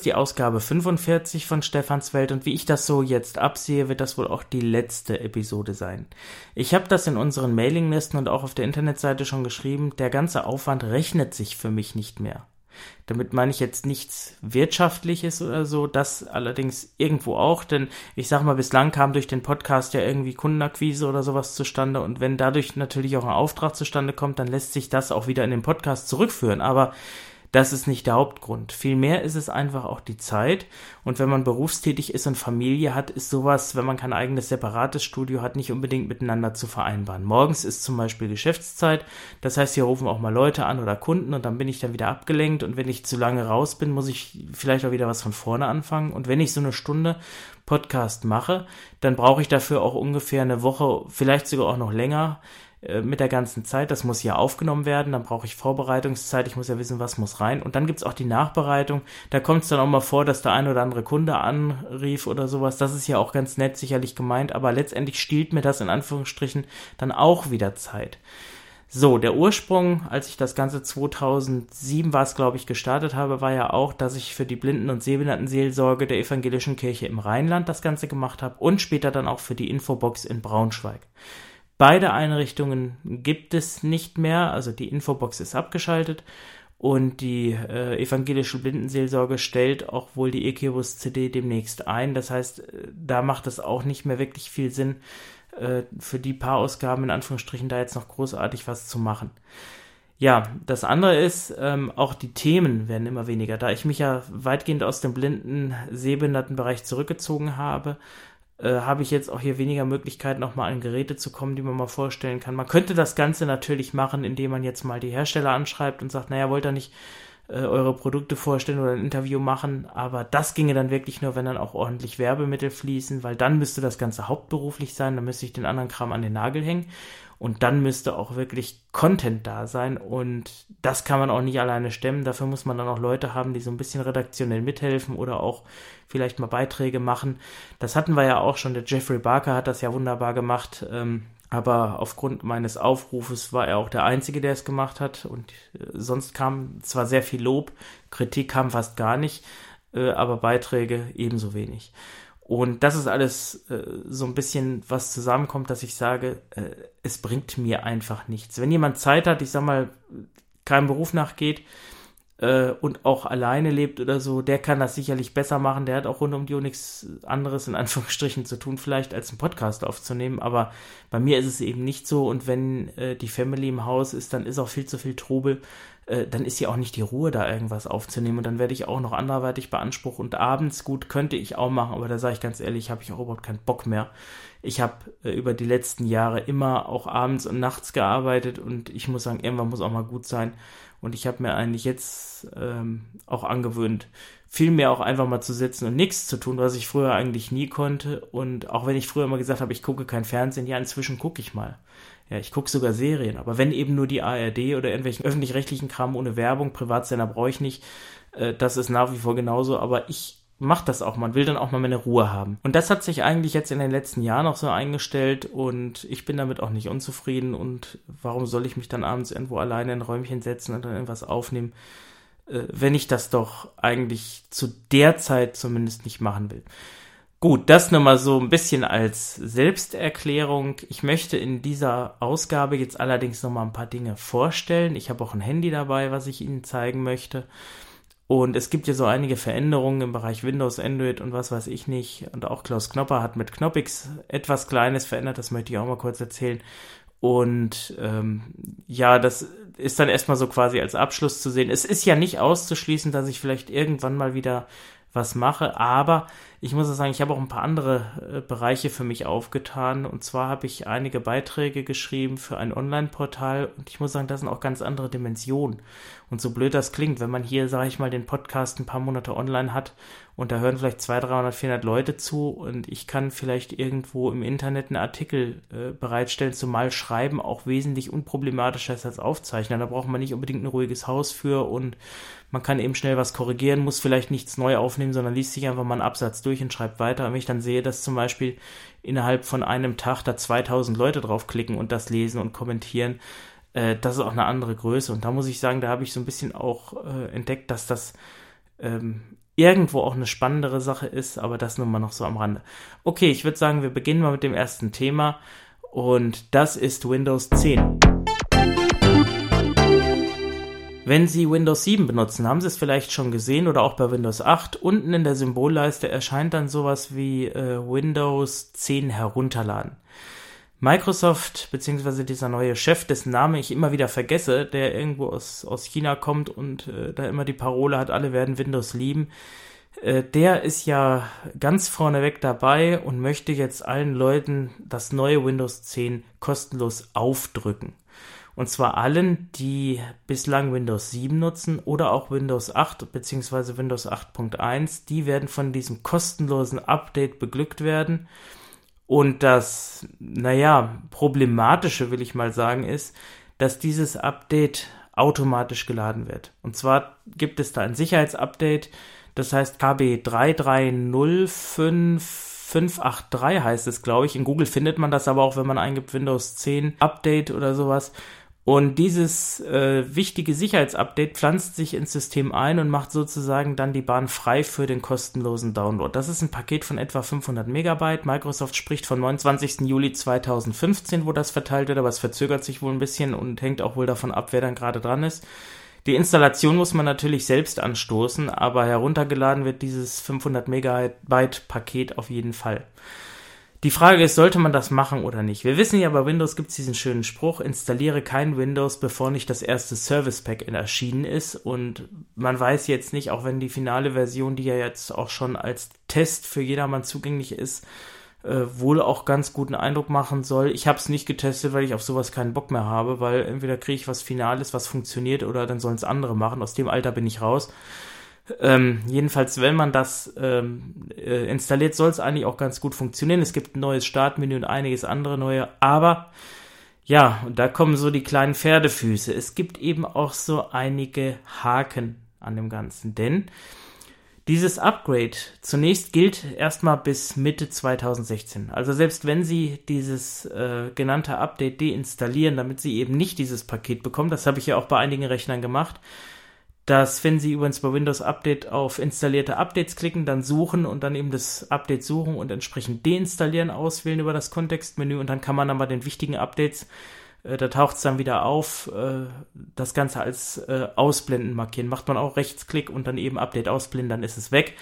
ist die Ausgabe 45 von Stefans Welt und wie ich das so jetzt absehe, wird das wohl auch die letzte Episode sein. Ich habe das in unseren Mailinglisten und auch auf der Internetseite schon geschrieben, der ganze Aufwand rechnet sich für mich nicht mehr. Damit meine ich jetzt nichts Wirtschaftliches oder so, das allerdings irgendwo auch, denn ich sag mal, bislang kam durch den Podcast ja irgendwie Kundenakquise oder sowas zustande und wenn dadurch natürlich auch ein Auftrag zustande kommt, dann lässt sich das auch wieder in den Podcast zurückführen, aber das ist nicht der Hauptgrund. Vielmehr ist es einfach auch die Zeit. Und wenn man berufstätig ist und Familie hat, ist sowas, wenn man kein eigenes separates Studio hat, nicht unbedingt miteinander zu vereinbaren. Morgens ist zum Beispiel Geschäftszeit. Das heißt, hier rufen auch mal Leute an oder Kunden und dann bin ich dann wieder abgelenkt. Und wenn ich zu lange raus bin, muss ich vielleicht auch wieder was von vorne anfangen. Und wenn ich so eine Stunde Podcast mache, dann brauche ich dafür auch ungefähr eine Woche, vielleicht sogar auch noch länger, mit der ganzen Zeit. Das muss ja aufgenommen werden, dann brauche ich Vorbereitungszeit, ich muss ja wissen, was muss rein. Und dann gibt's auch die Nachbereitung. Da kommt es dann auch mal vor, dass der ein oder andere Kunde anrief oder sowas. Das ist ja auch ganz nett sicherlich gemeint, aber letztendlich stiehlt mir das in Anführungsstrichen dann auch wieder Zeit. So, der Ursprung, als ich das Ganze 2007 war es, glaube ich, gestartet habe, war ja auch, dass ich für die Blinden- und Sehbehindertenseelsorge der Evangelischen Kirche im Rheinland das Ganze gemacht habe und später dann auch für die Infobox in Braunschweig. Beide Einrichtungen gibt es nicht mehr, also die Infobox ist abgeschaltet und die äh, evangelische Blindenseelsorge stellt auch wohl die Ekebus CD demnächst ein. Das heißt, äh, da macht es auch nicht mehr wirklich viel Sinn, äh, für die paar Ausgaben in Anführungsstrichen da jetzt noch großartig was zu machen. Ja, das andere ist, ähm, auch die Themen werden immer weniger. Da ich mich ja weitgehend aus dem blinden Sehbehindertenbereich zurückgezogen habe, äh, habe ich jetzt auch hier weniger Möglichkeiten, nochmal an Geräte zu kommen, die man mal vorstellen kann. Man könnte das Ganze natürlich machen, indem man jetzt mal die Hersteller anschreibt und sagt, naja, wollt ihr nicht äh, eure Produkte vorstellen oder ein Interview machen, aber das ginge dann wirklich nur, wenn dann auch ordentlich Werbemittel fließen, weil dann müsste das Ganze hauptberuflich sein, dann müsste ich den anderen Kram an den Nagel hängen und dann müsste auch wirklich Content da sein und das kann man auch nicht alleine stemmen. Dafür muss man dann auch Leute haben, die so ein bisschen redaktionell mithelfen oder auch vielleicht mal Beiträge machen. Das hatten wir ja auch schon. Der Jeffrey Barker hat das ja wunderbar gemacht. Ähm, aber aufgrund meines Aufrufes war er auch der Einzige, der es gemacht hat. Und äh, sonst kam zwar sehr viel Lob, Kritik kam fast gar nicht, äh, aber Beiträge ebenso wenig. Und das ist alles äh, so ein bisschen was zusammenkommt, dass ich sage, äh, es bringt mir einfach nichts. Wenn jemand Zeit hat, ich sag mal, keinem Beruf nachgeht äh, und auch alleine lebt oder so, der kann das sicherlich besser machen. Der hat auch rund um die Uhr nichts anderes in Anführungsstrichen zu tun, vielleicht als einen Podcast aufzunehmen. Aber bei mir ist es eben nicht so. Und wenn äh, die Family im Haus ist, dann ist auch viel zu viel Trubel äh, dann ist ja auch nicht die Ruhe, da irgendwas aufzunehmen und dann werde ich auch noch anderweitig beansprucht und abends, gut, könnte ich auch machen, aber da sage ich ganz ehrlich, habe ich auch überhaupt keinen Bock mehr. Ich habe äh, über die letzten Jahre immer auch abends und nachts gearbeitet und ich muss sagen, irgendwann muss auch mal gut sein und ich habe mir eigentlich jetzt ähm, auch angewöhnt, viel mehr auch einfach mal zu sitzen und nichts zu tun, was ich früher eigentlich nie konnte. Und auch wenn ich früher immer gesagt habe, ich gucke kein Fernsehen, ja, inzwischen gucke ich mal. Ja, ich gucke sogar Serien, aber wenn eben nur die ARD oder irgendwelchen öffentlich-rechtlichen Kram ohne Werbung, Privatsender brauche ich nicht, äh, das ist nach wie vor genauso, aber ich mache das auch, man will dann auch mal meine Ruhe haben. Und das hat sich eigentlich jetzt in den letzten Jahren auch so eingestellt und ich bin damit auch nicht unzufrieden und warum soll ich mich dann abends irgendwo alleine in ein Räumchen setzen und dann irgendwas aufnehmen, äh, wenn ich das doch eigentlich zu der Zeit zumindest nicht machen will. Gut, das nur mal so ein bisschen als Selbsterklärung. Ich möchte in dieser Ausgabe jetzt allerdings noch mal ein paar Dinge vorstellen. Ich habe auch ein Handy dabei, was ich Ihnen zeigen möchte. Und es gibt ja so einige Veränderungen im Bereich Windows, Android und was weiß ich nicht. Und auch Klaus Knopper hat mit Knoppix etwas Kleines verändert, das möchte ich auch mal kurz erzählen. Und ähm, ja, das ist dann erstmal so quasi als Abschluss zu sehen. Es ist ja nicht auszuschließen, dass ich vielleicht irgendwann mal wieder was mache. Aber ich muss sagen, ich habe auch ein paar andere äh, Bereiche für mich aufgetan. Und zwar habe ich einige Beiträge geschrieben für ein Online-Portal. Und ich muss sagen, das sind auch ganz andere Dimensionen. Und so blöd das klingt, wenn man hier, sage ich mal, den Podcast ein paar Monate online hat und da hören vielleicht 200, 300, 400 Leute zu und ich kann vielleicht irgendwo im Internet einen Artikel äh, bereitstellen, zumal Schreiben auch wesentlich unproblematischer ist als Aufzeichnen. Da braucht man nicht unbedingt ein ruhiges Haus für und man kann eben schnell was korrigieren, muss vielleicht nichts neu aufnehmen, sondern liest sich einfach mal einen Absatz durch und schreibt weiter. Und wenn ich dann sehe, dass zum Beispiel innerhalb von einem Tag da 2000 Leute draufklicken und das lesen und kommentieren, äh, das ist auch eine andere Größe. Und da muss ich sagen, da habe ich so ein bisschen auch äh, entdeckt, dass das ähm, irgendwo auch eine spannendere Sache ist, aber das nun mal noch so am Rande. Okay, ich würde sagen, wir beginnen mal mit dem ersten Thema und das ist Windows 10. Wenn Sie Windows 7 benutzen, haben Sie es vielleicht schon gesehen oder auch bei Windows 8. Unten in der Symbolleiste erscheint dann sowas wie äh, Windows 10 herunterladen. Microsoft, beziehungsweise dieser neue Chef, dessen Name ich immer wieder vergesse, der irgendwo aus, aus China kommt und äh, da immer die Parole hat, alle werden Windows lieben, äh, der ist ja ganz vorneweg dabei und möchte jetzt allen Leuten das neue Windows 10 kostenlos aufdrücken. Und zwar allen, die bislang Windows 7 nutzen oder auch Windows 8 bzw. Windows 8.1, die werden von diesem kostenlosen Update beglückt werden. Und das, naja, problematische, will ich mal sagen, ist, dass dieses Update automatisch geladen wird. Und zwar gibt es da ein Sicherheitsupdate, das heißt KB 3305583 heißt es, glaube ich. In Google findet man das aber auch, wenn man eingibt Windows 10 Update oder sowas. Und dieses äh, wichtige Sicherheitsupdate pflanzt sich ins System ein und macht sozusagen dann die Bahn frei für den kostenlosen Download. Das ist ein Paket von etwa 500 Megabyte. Microsoft spricht von 29. Juli 2015, wo das verteilt wird, aber es verzögert sich wohl ein bisschen und hängt auch wohl davon ab, wer dann gerade dran ist. Die Installation muss man natürlich selbst anstoßen, aber heruntergeladen wird dieses 500 Megabyte Paket auf jeden Fall. Die Frage ist, sollte man das machen oder nicht? Wir wissen ja, bei Windows gibt es diesen schönen Spruch, installiere kein Windows, bevor nicht das erste Service Pack erschienen ist. Und man weiß jetzt nicht, auch wenn die finale Version, die ja jetzt auch schon als Test für jedermann zugänglich ist, äh, wohl auch ganz guten Eindruck machen soll. Ich habe es nicht getestet, weil ich auf sowas keinen Bock mehr habe, weil entweder kriege ich was Finales, was funktioniert, oder dann sollen es andere machen. Aus dem Alter bin ich raus. Ähm, jedenfalls, wenn man das ähm, äh, installiert, soll es eigentlich auch ganz gut funktionieren. Es gibt ein neues Startmenü und einiges andere neue, aber ja, und da kommen so die kleinen Pferdefüße. Es gibt eben auch so einige Haken an dem Ganzen, denn dieses Upgrade zunächst gilt erstmal bis Mitte 2016. Also selbst wenn Sie dieses äh, genannte Update deinstallieren, damit Sie eben nicht dieses Paket bekommen, das habe ich ja auch bei einigen Rechnern gemacht, dass wenn Sie übrigens bei Windows Update auf installierte Updates klicken, dann suchen und dann eben das Update suchen und entsprechend deinstallieren auswählen über das Kontextmenü und dann kann man dann bei den wichtigen Updates, äh, da taucht es dann wieder auf, äh, das Ganze als äh, Ausblenden markieren. Macht man auch Rechtsklick und dann eben Update ausblenden, dann ist es weg.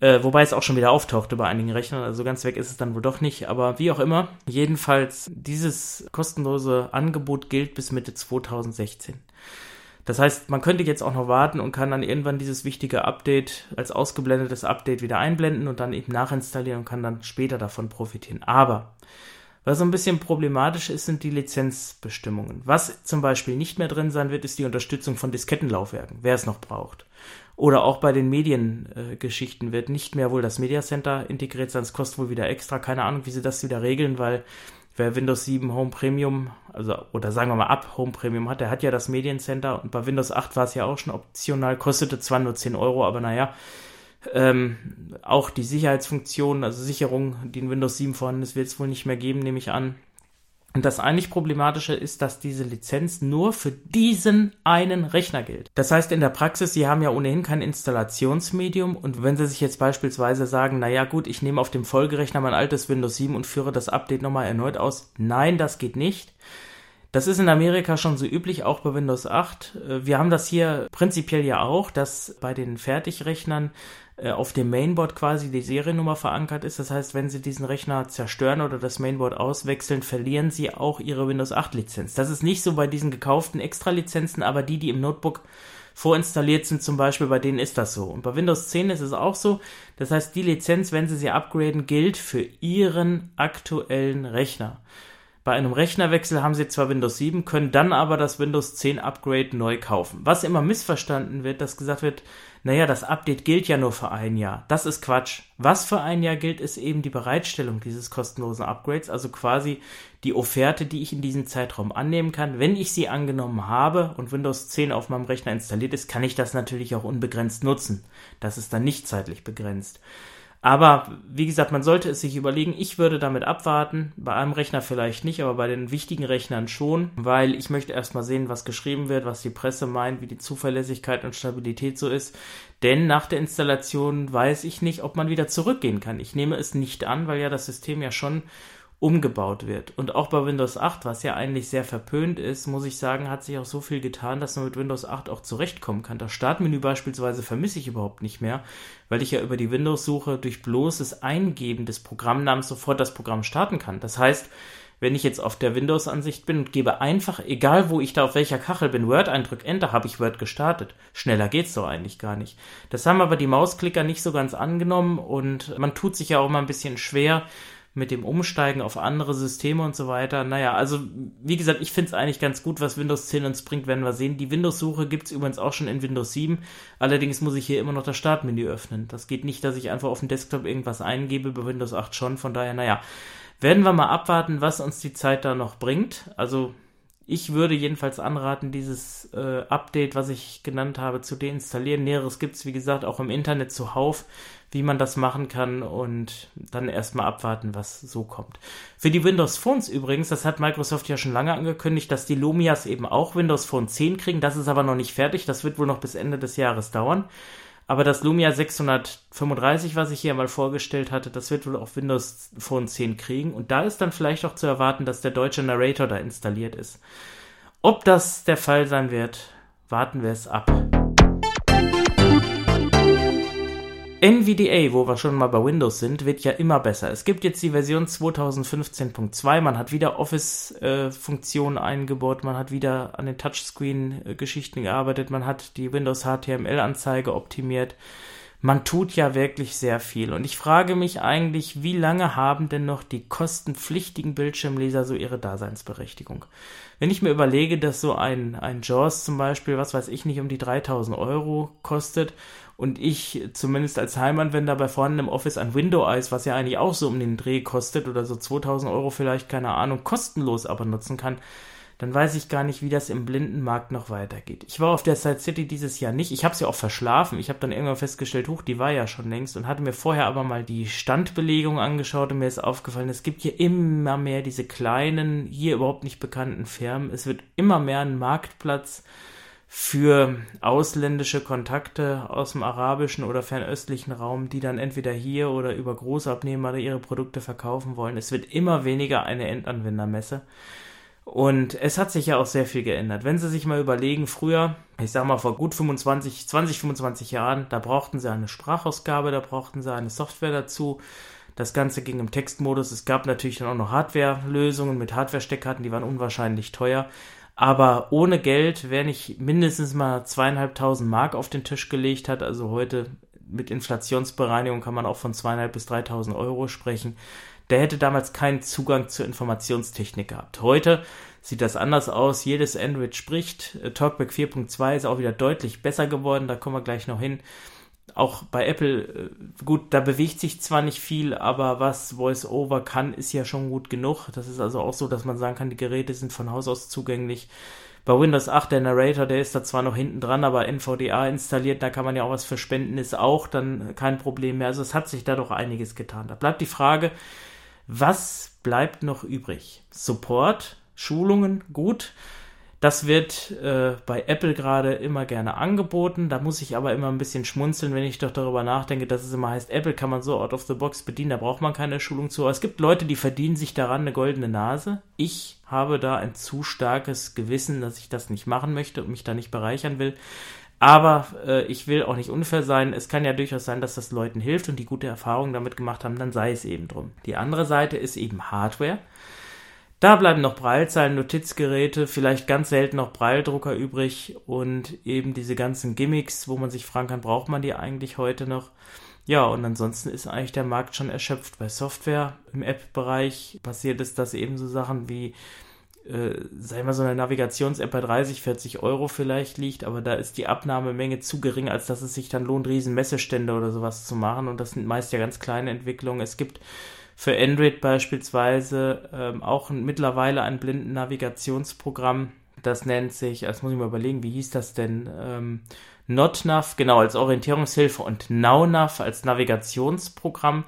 Äh, wobei es auch schon wieder auftauchte bei einigen Rechnern, also ganz weg ist es dann wohl doch nicht. Aber wie auch immer, jedenfalls dieses kostenlose Angebot gilt bis Mitte 2016. Das heißt, man könnte jetzt auch noch warten und kann dann irgendwann dieses wichtige Update als ausgeblendetes Update wieder einblenden und dann eben nachinstallieren und kann dann später davon profitieren. Aber was so ein bisschen problematisch ist, sind die Lizenzbestimmungen. Was zum Beispiel nicht mehr drin sein wird, ist die Unterstützung von Diskettenlaufwerken, wer es noch braucht. Oder auch bei den Mediengeschichten äh, wird nicht mehr wohl das Media Center integriert sein. Es kostet wohl wieder extra. Keine Ahnung, wie sie das wieder regeln, weil wer Windows 7 Home Premium, also oder sagen wir mal ab Home Premium hat, der hat ja das Mediencenter und bei Windows 8 war es ja auch schon optional, kostete zwar nur 10 Euro, aber naja, ähm, auch die Sicherheitsfunktion, also Sicherung, die in Windows 7 vorhanden ist, wird es wohl nicht mehr geben, nehme ich an. Und das eigentlich Problematische ist, dass diese Lizenz nur für diesen einen Rechner gilt. Das heißt in der Praxis, Sie haben ja ohnehin kein Installationsmedium und wenn Sie sich jetzt beispielsweise sagen, naja gut, ich nehme auf dem Folgerechner mein altes Windows 7 und führe das Update nochmal erneut aus, nein, das geht nicht. Das ist in Amerika schon so üblich, auch bei Windows 8. Äh, wir haben das hier prinzipiell ja auch, dass bei den Fertigrechnern äh, auf dem Mainboard quasi die Seriennummer verankert ist. Das heißt, wenn Sie diesen Rechner zerstören oder das Mainboard auswechseln, verlieren Sie auch Ihre Windows 8 Lizenz. Das ist nicht so bei diesen gekauften Extra-Lizenzen, aber die, die im Notebook vorinstalliert sind, zum Beispiel, bei denen ist das so. Und bei Windows 10 ist es auch so. Das heißt, die Lizenz, wenn Sie sie upgraden, gilt für Ihren aktuellen Rechner. Bei einem Rechnerwechsel haben Sie zwar Windows 7, können dann aber das Windows 10 Upgrade neu kaufen. Was immer missverstanden wird, dass gesagt wird, naja, das Update gilt ja nur für ein Jahr. Das ist Quatsch. Was für ein Jahr gilt, ist eben die Bereitstellung dieses kostenlosen Upgrades, also quasi die Offerte, die ich in diesem Zeitraum annehmen kann. Wenn ich sie angenommen habe und Windows 10 auf meinem Rechner installiert ist, kann ich das natürlich auch unbegrenzt nutzen. Das ist dann nicht zeitlich begrenzt. Aber wie gesagt, man sollte es sich überlegen. Ich würde damit abwarten. Bei einem Rechner vielleicht nicht, aber bei den wichtigen Rechnern schon, weil ich möchte erstmal sehen, was geschrieben wird, was die Presse meint, wie die Zuverlässigkeit und Stabilität so ist. Denn nach der Installation weiß ich nicht, ob man wieder zurückgehen kann. Ich nehme es nicht an, weil ja das System ja schon umgebaut wird. Und auch bei Windows 8, was ja eigentlich sehr verpönt ist, muss ich sagen, hat sich auch so viel getan, dass man mit Windows 8 auch zurechtkommen kann. Das Startmenü beispielsweise vermisse ich überhaupt nicht mehr, weil ich ja über die Windows-Suche durch bloßes Eingeben des Programmnamens sofort das Programm starten kann. Das heißt, wenn ich jetzt auf der Windows-Ansicht bin und gebe einfach, egal wo ich da auf welcher Kachel bin, Word eindrück, Enter, habe ich Word gestartet. Schneller geht's doch eigentlich gar nicht. Das haben aber die Mausklicker nicht so ganz angenommen und man tut sich ja auch mal ein bisschen schwer, mit dem Umsteigen auf andere Systeme und so weiter. Naja, also wie gesagt, ich finde es eigentlich ganz gut, was Windows 10 uns bringt, werden wir sehen. Die Windows-Suche gibt es übrigens auch schon in Windows 7. Allerdings muss ich hier immer noch das Startmenü öffnen. Das geht nicht, dass ich einfach auf dem Desktop irgendwas eingebe, bei Windows 8 schon. Von daher, naja, werden wir mal abwarten, was uns die Zeit da noch bringt. Also ich würde jedenfalls anraten, dieses äh, Update, was ich genannt habe, zu deinstallieren. Näheres gibt es, wie gesagt, auch im Internet zuhauf wie man das machen kann und dann erstmal abwarten, was so kommt. Für die Windows Phones übrigens, das hat Microsoft ja schon lange angekündigt, dass die Lumias eben auch Windows Phone 10 kriegen. Das ist aber noch nicht fertig, das wird wohl noch bis Ende des Jahres dauern. Aber das Lumia 635, was ich hier mal vorgestellt hatte, das wird wohl auch Windows Phone 10 kriegen. Und da ist dann vielleicht auch zu erwarten, dass der deutsche Narrator da installiert ist. Ob das der Fall sein wird, warten wir es ab. NVDA, wo wir schon mal bei Windows sind, wird ja immer besser. Es gibt jetzt die Version 2015.2, man hat wieder Office-Funktionen äh, eingebaut, man hat wieder an den Touchscreen-Geschichten gearbeitet, man hat die Windows HTML-Anzeige optimiert. Man tut ja wirklich sehr viel. Und ich frage mich eigentlich, wie lange haben denn noch die kostenpflichtigen Bildschirmleser so ihre Daseinsberechtigung? Wenn ich mir überlege, dass so ein, ein JAWS zum Beispiel, was weiß ich nicht, um die 3000 Euro kostet und ich zumindest als Heimanwender bei vorhandenem Office ein Window Eyes, was ja eigentlich auch so um den Dreh kostet oder so 2000 Euro vielleicht, keine Ahnung, kostenlos aber nutzen kann, dann weiß ich gar nicht, wie das im Blindenmarkt noch weitergeht. Ich war auf der Side City dieses Jahr nicht. Ich habe sie ja auch verschlafen. Ich habe dann irgendwann festgestellt, huch, die war ja schon längst und hatte mir vorher aber mal die Standbelegung angeschaut und mir ist aufgefallen, es gibt hier immer mehr diese kleinen, hier überhaupt nicht bekannten Firmen. Es wird immer mehr ein Marktplatz für ausländische Kontakte aus dem arabischen oder fernöstlichen Raum, die dann entweder hier oder über Großabnehmer ihre Produkte verkaufen wollen. Es wird immer weniger eine Endanwendermesse. Und es hat sich ja auch sehr viel geändert. Wenn Sie sich mal überlegen, früher, ich sag mal vor gut 25, 20, 25 Jahren, da brauchten Sie eine Sprachausgabe, da brauchten Sie eine Software dazu. Das Ganze ging im Textmodus. Es gab natürlich dann auch noch Hardware-Lösungen mit Hardware-Steckkarten, die waren unwahrscheinlich teuer. Aber ohne Geld, wer nicht mindestens mal zweieinhalbtausend Mark auf den Tisch gelegt hat, also heute mit Inflationsbereinigung kann man auch von zweieinhalb bis dreitausend Euro sprechen, der hätte damals keinen Zugang zur Informationstechnik gehabt. Heute sieht das anders aus. Jedes Android spricht. Talkback 4.2 ist auch wieder deutlich besser geworden. Da kommen wir gleich noch hin auch bei Apple, äh, gut, da bewegt sich zwar nicht viel, aber was VoiceOver kann, ist ja schon gut genug. Das ist also auch so, dass man sagen kann, die Geräte sind von Haus aus zugänglich. Bei Windows 8, der Narrator, der ist da zwar noch hinten dran, aber NVDA installiert, da kann man ja auch was verspenden, ist auch dann kein Problem mehr. Also es hat sich da doch einiges getan. Da bleibt die Frage, was bleibt noch übrig? Support, Schulungen, gut. Das wird äh, bei Apple gerade immer gerne angeboten. Da muss ich aber immer ein bisschen schmunzeln, wenn ich doch darüber nachdenke, dass es immer heißt, Apple kann man so out of the box bedienen, da braucht man keine Schulung zu. Aber es gibt Leute, die verdienen sich daran eine goldene Nase. Ich habe da ein zu starkes Gewissen, dass ich das nicht machen möchte und mich da nicht bereichern will. Aber äh, ich will auch nicht unfair sein. Es kann ja durchaus sein, dass das Leuten hilft und die gute Erfahrungen damit gemacht haben, dann sei es eben drum. Die andere Seite ist eben Hardware. Da bleiben noch Braillezeilen, Notizgeräte, vielleicht ganz selten noch Braildrucker übrig und eben diese ganzen Gimmicks, wo man sich fragen kann, braucht man die eigentlich heute noch? Ja, und ansonsten ist eigentlich der Markt schon erschöpft. Bei Software im App-Bereich passiert es, dass eben so Sachen wie, äh, ich mal, so eine Navigations-App bei 30, 40 Euro vielleicht liegt, aber da ist die Abnahmemenge zu gering, als dass es sich dann lohnt, riesen Messestände oder sowas zu machen. Und das sind meist ja ganz kleine Entwicklungen. Es gibt für Android beispielsweise ähm, auch mittlerweile ein Blindenavigationsprogramm, das nennt sich, jetzt muss ich mal überlegen, wie hieß das denn? Ähm, NotNav, genau, als Orientierungshilfe und NowNav als Navigationsprogramm,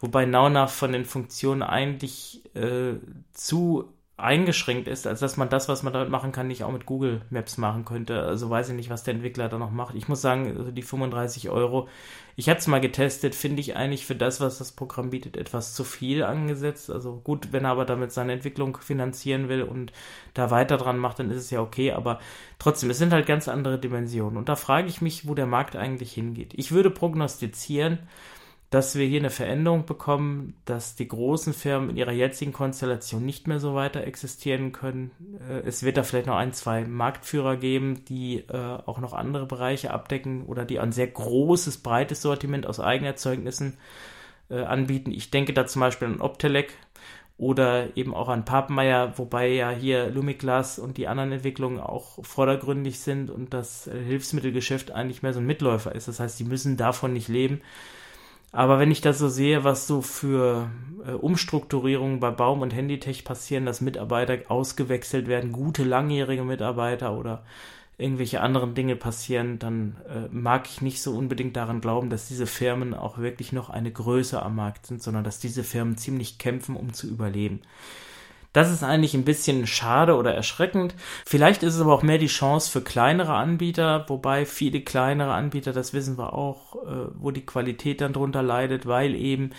wobei NowNav von den Funktionen eigentlich äh, zu eingeschränkt ist, als dass man das, was man damit machen kann, nicht auch mit Google Maps machen könnte. Also weiß ich nicht, was der Entwickler da noch macht. Ich muss sagen, also die 35 Euro, ich habe es mal getestet, finde ich eigentlich für das, was das Programm bietet, etwas zu viel angesetzt. Also gut, wenn er aber damit seine Entwicklung finanzieren will und da weiter dran macht, dann ist es ja okay. Aber trotzdem, es sind halt ganz andere Dimensionen. Und da frage ich mich, wo der Markt eigentlich hingeht. Ich würde prognostizieren, dass wir hier eine Veränderung bekommen, dass die großen Firmen in ihrer jetzigen Konstellation nicht mehr so weiter existieren können. Äh, es wird da vielleicht noch ein, zwei Marktführer geben, die äh, auch noch andere Bereiche abdecken oder die ein sehr großes, breites Sortiment aus Eigenerzeugnissen äh, anbieten. Ich denke da zum Beispiel an Optelec oder eben auch an Papenmeier, wobei ja hier Lumiglas und die anderen Entwicklungen auch vordergründig sind und das Hilfsmittelgeschäft eigentlich mehr so ein Mitläufer ist. Das heißt, die müssen davon nicht leben. Aber wenn ich das so sehe, was so für äh, Umstrukturierungen bei Baum- und Handytech passieren, dass Mitarbeiter ausgewechselt werden, gute langjährige Mitarbeiter oder irgendwelche anderen Dinge passieren, dann äh, mag ich nicht so unbedingt daran glauben, dass diese Firmen auch wirklich noch eine Größe am Markt sind, sondern dass diese Firmen ziemlich kämpfen, um zu überleben. Das ist eigentlich ein bisschen schade oder erschreckend. Vielleicht ist es aber auch mehr die Chance für kleinere Anbieter, wobei viele kleinere Anbieter, das wissen wir auch, äh, wo die Qualität dann drunter leidet, weil eben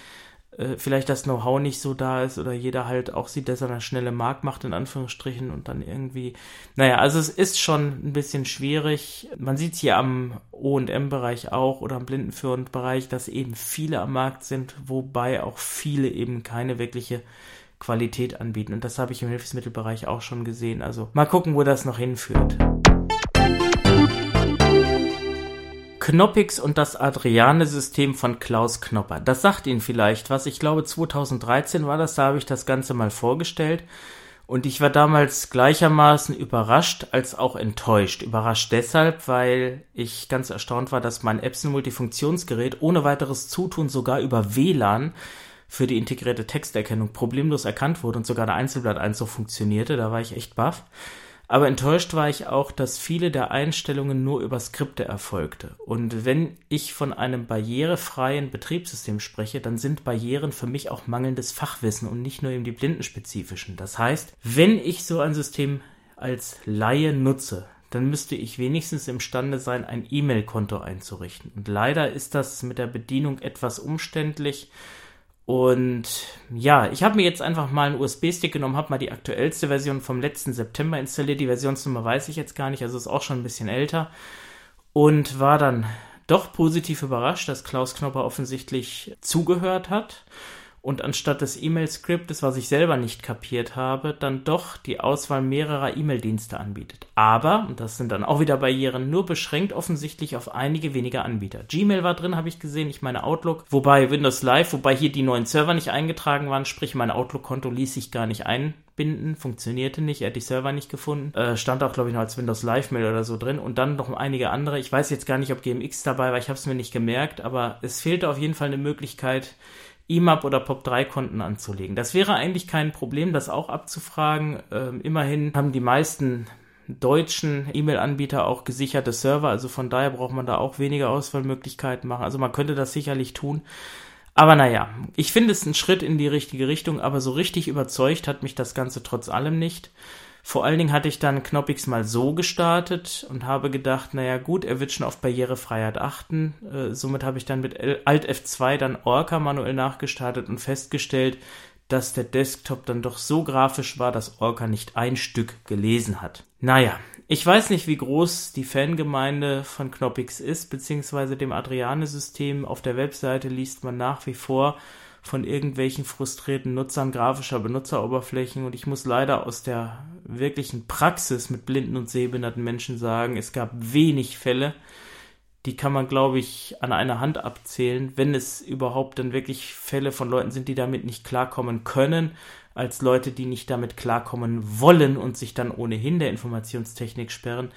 äh, vielleicht das Know-how nicht so da ist oder jeder halt auch sieht, dass er eine schnelle Markt macht, in Anführungsstrichen, und dann irgendwie, naja, also es ist schon ein bisschen schwierig. Man sieht es hier am O&M-Bereich auch oder am Blindenführend-Bereich, dass eben viele am Markt sind, wobei auch viele eben keine wirkliche Qualität anbieten. Und das habe ich im Hilfsmittelbereich auch schon gesehen. Also mal gucken, wo das noch hinführt. Knoppix und das Adriane-System von Klaus Knopper. Das sagt Ihnen vielleicht was. Ich glaube, 2013 war das, da habe ich das Ganze mal vorgestellt. Und ich war damals gleichermaßen überrascht als auch enttäuscht. Überrascht deshalb, weil ich ganz erstaunt war, dass mein Epson-Multifunktionsgerät ohne weiteres Zutun sogar über WLAN für die integrierte Texterkennung problemlos erkannt wurde und sogar der Einzelblatteinzug funktionierte. Da war ich echt baff. Aber enttäuscht war ich auch, dass viele der Einstellungen nur über Skripte erfolgte. Und wenn ich von einem barrierefreien Betriebssystem spreche, dann sind Barrieren für mich auch mangelndes Fachwissen und nicht nur eben die blindenspezifischen. Das heißt, wenn ich so ein System als Laie nutze, dann müsste ich wenigstens imstande sein, ein E-Mail-Konto einzurichten. Und leider ist das mit der Bedienung etwas umständlich und ja, ich habe mir jetzt einfach mal einen USB-Stick genommen, habe mal die aktuellste Version vom letzten September installiert. Die Versionsnummer weiß ich jetzt gar nicht, also ist auch schon ein bisschen älter. Und war dann doch positiv überrascht, dass Klaus Knopper offensichtlich zugehört hat und anstatt des E-Mail-Skriptes, was ich selber nicht kapiert habe, dann doch die Auswahl mehrerer E-Mail-Dienste anbietet. Aber, und das sind dann auch wieder Barrieren, nur beschränkt offensichtlich auf einige wenige Anbieter. Gmail war drin, habe ich gesehen, ich meine Outlook, wobei Windows Live, wobei hier die neuen Server nicht eingetragen waren, sprich mein Outlook-Konto ließ sich gar nicht einbinden, funktionierte nicht, er hat die Server nicht gefunden, äh, stand auch glaube ich noch als Windows Live Mail oder so drin und dann noch einige andere. Ich weiß jetzt gar nicht, ob GMX dabei war, ich habe es mir nicht gemerkt, aber es fehlte auf jeden Fall eine Möglichkeit, IMAP oder POP3-Konten anzulegen. Das wäre eigentlich kein Problem, das auch abzufragen. Ähm, immerhin haben die meisten deutschen E-Mail-Anbieter auch gesicherte Server, also von daher braucht man da auch weniger Auswahlmöglichkeiten machen. Also man könnte das sicherlich tun. Aber naja, ich finde es ein Schritt in die richtige Richtung, aber so richtig überzeugt hat mich das Ganze trotz allem nicht. Vor allen Dingen hatte ich dann Knoppix mal so gestartet und habe gedacht, naja gut, er wird schon auf Barrierefreiheit achten. Äh, somit habe ich dann mit Alt F2 dann Orca manuell nachgestartet und festgestellt, dass der Desktop dann doch so grafisch war, dass Orca nicht ein Stück gelesen hat. Naja, ich weiß nicht, wie groß die Fangemeinde von Knoppix ist, beziehungsweise dem Adriane-System. Auf der Webseite liest man nach wie vor, von irgendwelchen frustrierten Nutzern grafischer Benutzeroberflächen und ich muss leider aus der wirklichen Praxis mit blinden und sehbehinderten Menschen sagen, es gab wenig Fälle, die kann man, glaube ich, an einer Hand abzählen, wenn es überhaupt dann wirklich Fälle von Leuten sind, die damit nicht klarkommen können, als Leute, die nicht damit klarkommen wollen und sich dann ohnehin der Informationstechnik sperren.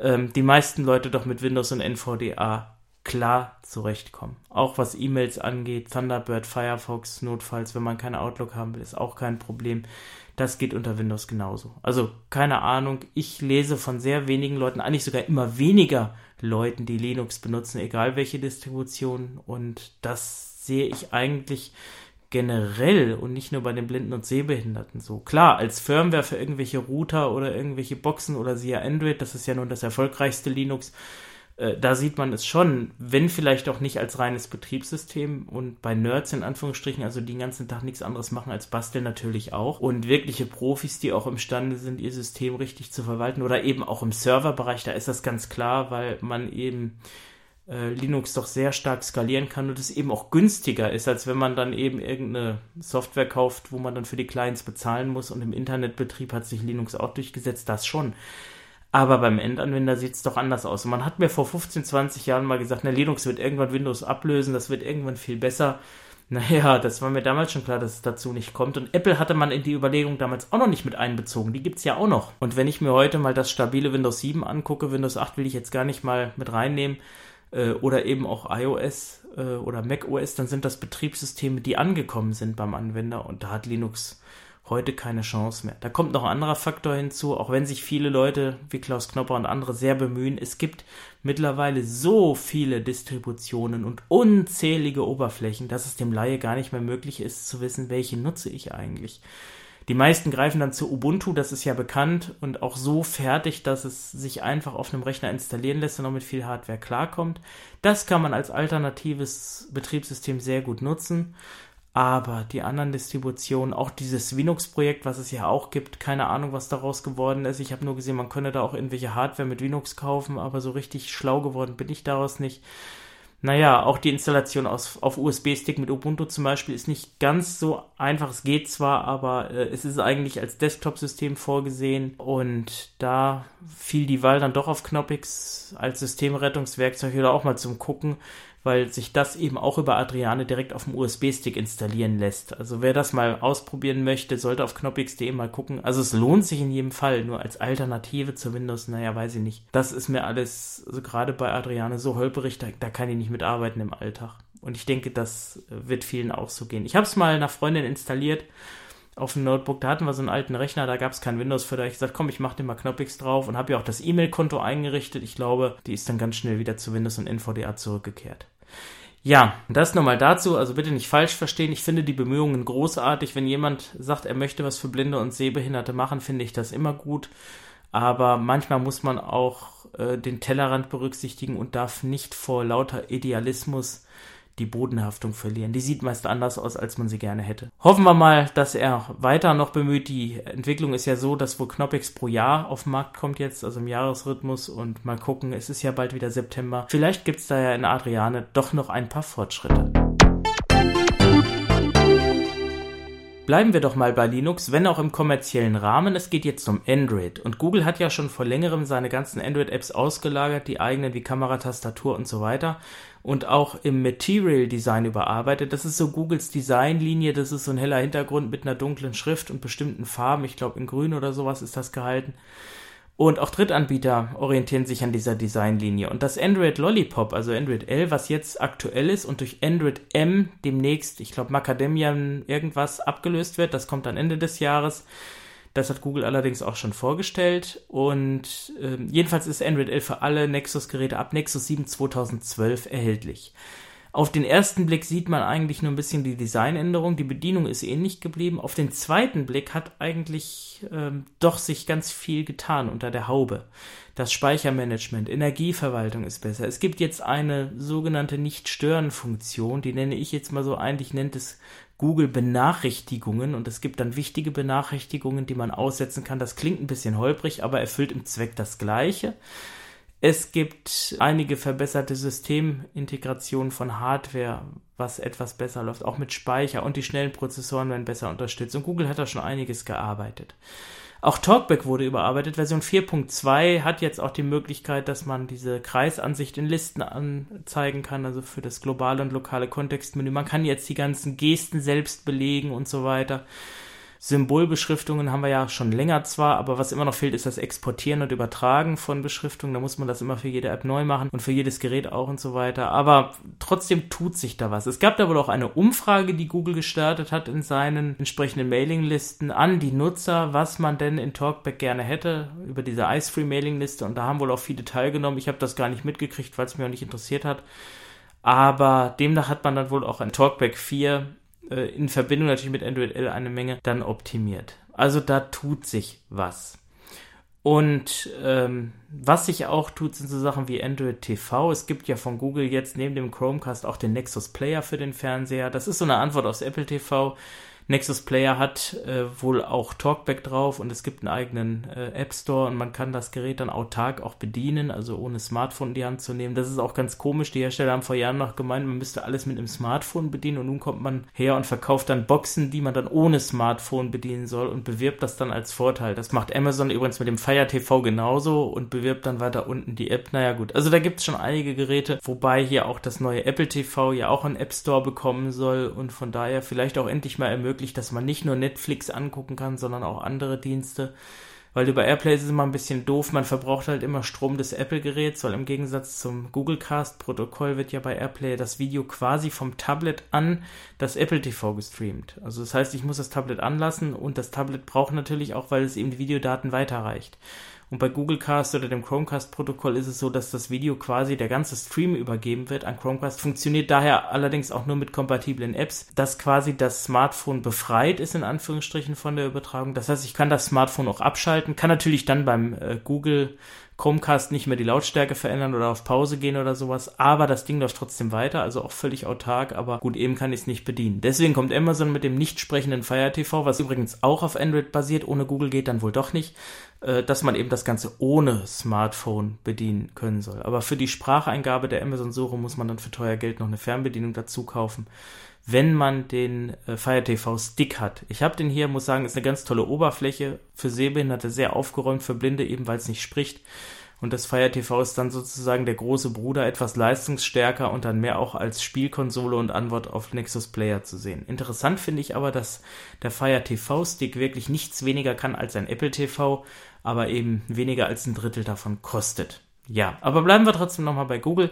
Ähm, die meisten Leute doch mit Windows und NVDA klar zurechtkommen. Auch was E-Mails angeht, Thunderbird, Firefox, notfalls, wenn man kein Outlook haben will, ist auch kein Problem. Das geht unter Windows genauso. Also keine Ahnung, ich lese von sehr wenigen Leuten, eigentlich sogar immer weniger Leuten, die Linux benutzen, egal welche Distribution. Und das sehe ich eigentlich generell und nicht nur bei den Blinden und Sehbehinderten so. Klar, als Firmware für irgendwelche Router oder irgendwelche Boxen oder siehe Android, das ist ja nun das erfolgreichste Linux, äh, da sieht man es schon, wenn vielleicht auch nicht als reines Betriebssystem und bei Nerds in Anführungsstrichen, also die den ganzen Tag nichts anderes machen als basteln natürlich auch und wirkliche Profis, die auch imstande sind, ihr System richtig zu verwalten oder eben auch im Serverbereich, da ist das ganz klar, weil man eben äh, Linux doch sehr stark skalieren kann und es eben auch günstiger ist, als wenn man dann eben irgendeine Software kauft, wo man dann für die Clients bezahlen muss und im Internetbetrieb hat sich Linux auch durchgesetzt, das schon. Aber beim Endanwender sieht es doch anders aus. Man hat mir vor 15, 20 Jahren mal gesagt, na, Linux wird irgendwann Windows ablösen, das wird irgendwann viel besser. Naja, das war mir damals schon klar, dass es dazu nicht kommt. Und Apple hatte man in die Überlegung damals auch noch nicht mit einbezogen. Die gibt's ja auch noch. Und wenn ich mir heute mal das stabile Windows 7 angucke, Windows 8 will ich jetzt gar nicht mal mit reinnehmen, äh, oder eben auch iOS äh, oder macOS, dann sind das Betriebssysteme, die angekommen sind beim Anwender und da hat Linux heute keine Chance mehr. Da kommt noch ein anderer Faktor hinzu, auch wenn sich viele Leute wie Klaus Knopper und andere sehr bemühen. Es gibt mittlerweile so viele Distributionen und unzählige Oberflächen, dass es dem Laie gar nicht mehr möglich ist zu wissen, welche nutze ich eigentlich. Die meisten greifen dann zu Ubuntu, das ist ja bekannt und auch so fertig, dass es sich einfach auf einem Rechner installieren lässt und auch mit viel Hardware klarkommt. Das kann man als alternatives Betriebssystem sehr gut nutzen. Aber die anderen Distributionen, auch dieses Linux-Projekt, was es ja auch gibt, keine Ahnung, was daraus geworden ist. Ich habe nur gesehen, man könne da auch irgendwelche Hardware mit Linux kaufen, aber so richtig schlau geworden bin ich daraus nicht. Naja, auch die Installation aus, auf USB-Stick mit Ubuntu zum Beispiel ist nicht ganz so einfach. Es geht zwar, aber äh, es ist eigentlich als Desktop-System vorgesehen und da fiel die Wahl dann doch auf Knoppix als Systemrettungswerkzeug oder auch mal zum Gucken, weil sich das eben auch über Adriane direkt auf dem USB-Stick installieren lässt. Also wer das mal ausprobieren möchte, sollte auf knoppix.de mal gucken. Also es lohnt sich in jedem Fall, nur als Alternative zu Windows, naja, weiß ich nicht. Das ist mir alles, also gerade bei Adriane, so holperig, da, da kann ich nicht mitarbeiten im Alltag. Und ich denke, das wird vielen auch so gehen. Ich habe es mal einer Freundin installiert auf dem Notebook, da hatten wir so einen alten Rechner, da gab es kein Windows für, da ich gesagt, komm, ich mache den mal Knoppix drauf und habe ja auch das E-Mail-Konto eingerichtet. Ich glaube, die ist dann ganz schnell wieder zu Windows und NVDA zurückgekehrt. Ja, das nochmal dazu, also bitte nicht falsch verstehen, ich finde die Bemühungen großartig. Wenn jemand sagt, er möchte was für Blinde und Sehbehinderte machen, finde ich das immer gut. Aber manchmal muss man auch äh, den Tellerrand berücksichtigen und darf nicht vor lauter Idealismus die Bodenhaftung verlieren. Die sieht meist anders aus, als man sie gerne hätte. Hoffen wir mal, dass er weiter noch bemüht. Die Entwicklung ist ja so, dass wohl Knoppix pro Jahr auf den Markt kommt jetzt, also im Jahresrhythmus und mal gucken, es ist ja bald wieder September. Vielleicht gibt es da ja in Adriane doch noch ein paar Fortschritte. Bleiben wir doch mal bei Linux, wenn auch im kommerziellen Rahmen. Es geht jetzt um Android. Und Google hat ja schon vor längerem seine ganzen Android-Apps ausgelagert, die eigenen wie Kamera, Tastatur und so weiter. Und auch im Material Design überarbeitet. Das ist so Googles Designlinie. Das ist so ein heller Hintergrund mit einer dunklen Schrift und bestimmten Farben. Ich glaube, in grün oder sowas ist das gehalten. Und auch Drittanbieter orientieren sich an dieser Designlinie. Und das Android Lollipop, also Android L, was jetzt aktuell ist und durch Android M demnächst, ich glaube Macadamian irgendwas abgelöst wird, das kommt dann Ende des Jahres. Das hat Google allerdings auch schon vorgestellt. Und äh, jedenfalls ist Android L für alle Nexus-Geräte ab Nexus 7 2012 erhältlich. Auf den ersten Blick sieht man eigentlich nur ein bisschen die Designänderung. Die Bedienung ist ähnlich geblieben. Auf den zweiten Blick hat eigentlich ähm, doch sich ganz viel getan unter der Haube. Das Speichermanagement, Energieverwaltung ist besser. Es gibt jetzt eine sogenannte Nicht-Stören-Funktion, die nenne ich jetzt mal so, eigentlich nennt es Google Benachrichtigungen und es gibt dann wichtige Benachrichtigungen, die man aussetzen kann. Das klingt ein bisschen holprig, aber erfüllt im Zweck das Gleiche. Es gibt einige verbesserte Systemintegrationen von Hardware, was etwas besser läuft, auch mit Speicher und die schnellen Prozessoren werden besser unterstützt. Und Google hat da schon einiges gearbeitet. Auch Talkback wurde überarbeitet. Version 4.2 hat jetzt auch die Möglichkeit, dass man diese Kreisansicht in Listen anzeigen kann, also für das globale und lokale Kontextmenü. Man kann jetzt die ganzen Gesten selbst belegen und so weiter. Symbolbeschriftungen haben wir ja schon länger zwar, aber was immer noch fehlt, ist das Exportieren und Übertragen von Beschriftungen. Da muss man das immer für jede App neu machen und für jedes Gerät auch und so weiter. Aber trotzdem tut sich da was. Es gab da wohl auch eine Umfrage, die Google gestartet hat in seinen entsprechenden Mailinglisten an die Nutzer, was man denn in Talkback gerne hätte über diese Icefree Mailingliste. Und da haben wohl auch viele teilgenommen. Ich habe das gar nicht mitgekriegt, weil es mich auch nicht interessiert hat. Aber demnach hat man dann wohl auch ein Talkback 4 äh, in Verbindung natürlich mit Android L eine Menge dann optimiert. Also da tut sich was. Und ähm, was sich auch tut, sind so Sachen wie Android TV. Es gibt ja von Google jetzt neben dem Chromecast auch den Nexus Player für den Fernseher. Das ist so eine Antwort aufs Apple TV. Nexus Player hat äh, wohl auch Talkback drauf und es gibt einen eigenen äh, App Store und man kann das Gerät dann autark auch bedienen, also ohne Smartphone in die Hand zu nehmen. Das ist auch ganz komisch. Die Hersteller haben vor Jahren noch gemeint, man müsste alles mit einem Smartphone bedienen und nun kommt man her und verkauft dann Boxen, die man dann ohne Smartphone bedienen soll und bewirbt das dann als Vorteil. Das macht Amazon übrigens mit dem Fire TV genauso und bewirbt dann weiter unten die App. Naja gut, also da gibt es schon einige Geräte, wobei hier auch das neue Apple TV ja auch einen App Store bekommen soll und von daher vielleicht auch endlich mal ermöglicht, ermöglicht, dass man nicht nur Netflix angucken kann, sondern auch andere Dienste. Weil über Airplay ist es immer ein bisschen doof, man verbraucht halt immer Strom des Apple-Geräts, weil im Gegensatz zum Google Cast-Protokoll wird ja bei Airplay das Video quasi vom Tablet an das Apple TV gestreamt. Also das heißt, ich muss das Tablet anlassen und das Tablet braucht natürlich auch, weil es eben die Videodaten weiterreicht. Und bei Google Cast oder dem Chromecast-Protokoll ist es so, dass das Video quasi der ganze Stream übergeben wird an Chromecast. Funktioniert daher allerdings auch nur mit kompatiblen Apps, dass quasi das Smartphone befreit ist, in Anführungsstrichen, von der Übertragung. Das heißt, ich kann das Smartphone auch abschalten, kann natürlich dann beim äh, Google Chromecast nicht mehr die Lautstärke verändern oder auf Pause gehen oder sowas, aber das Ding läuft trotzdem weiter, also auch völlig autark, aber gut, eben kann ich es nicht bedienen. Deswegen kommt Amazon mit dem nicht sprechenden Fire TV, was übrigens auch auf Android basiert, ohne Google geht dann wohl doch nicht, äh, dass man eben das Ganze ohne Smartphone bedienen können soll. Aber für die Spracheingabe der Amazon-Suche muss man dann für teuer Geld noch eine Fernbedienung dazu kaufen wenn man den äh, Fire TV Stick hat. Ich habe den hier, muss sagen, ist eine ganz tolle Oberfläche für Sehbehinderte, sehr aufgeräumt für Blinde, eben weil es nicht spricht. Und das Fire TV ist dann sozusagen der große Bruder, etwas leistungsstärker und dann mehr auch als Spielkonsole und Antwort auf Nexus Player zu sehen. Interessant finde ich aber, dass der Fire TV Stick wirklich nichts weniger kann als ein Apple TV, aber eben weniger als ein Drittel davon kostet. Ja, aber bleiben wir trotzdem nochmal bei Google.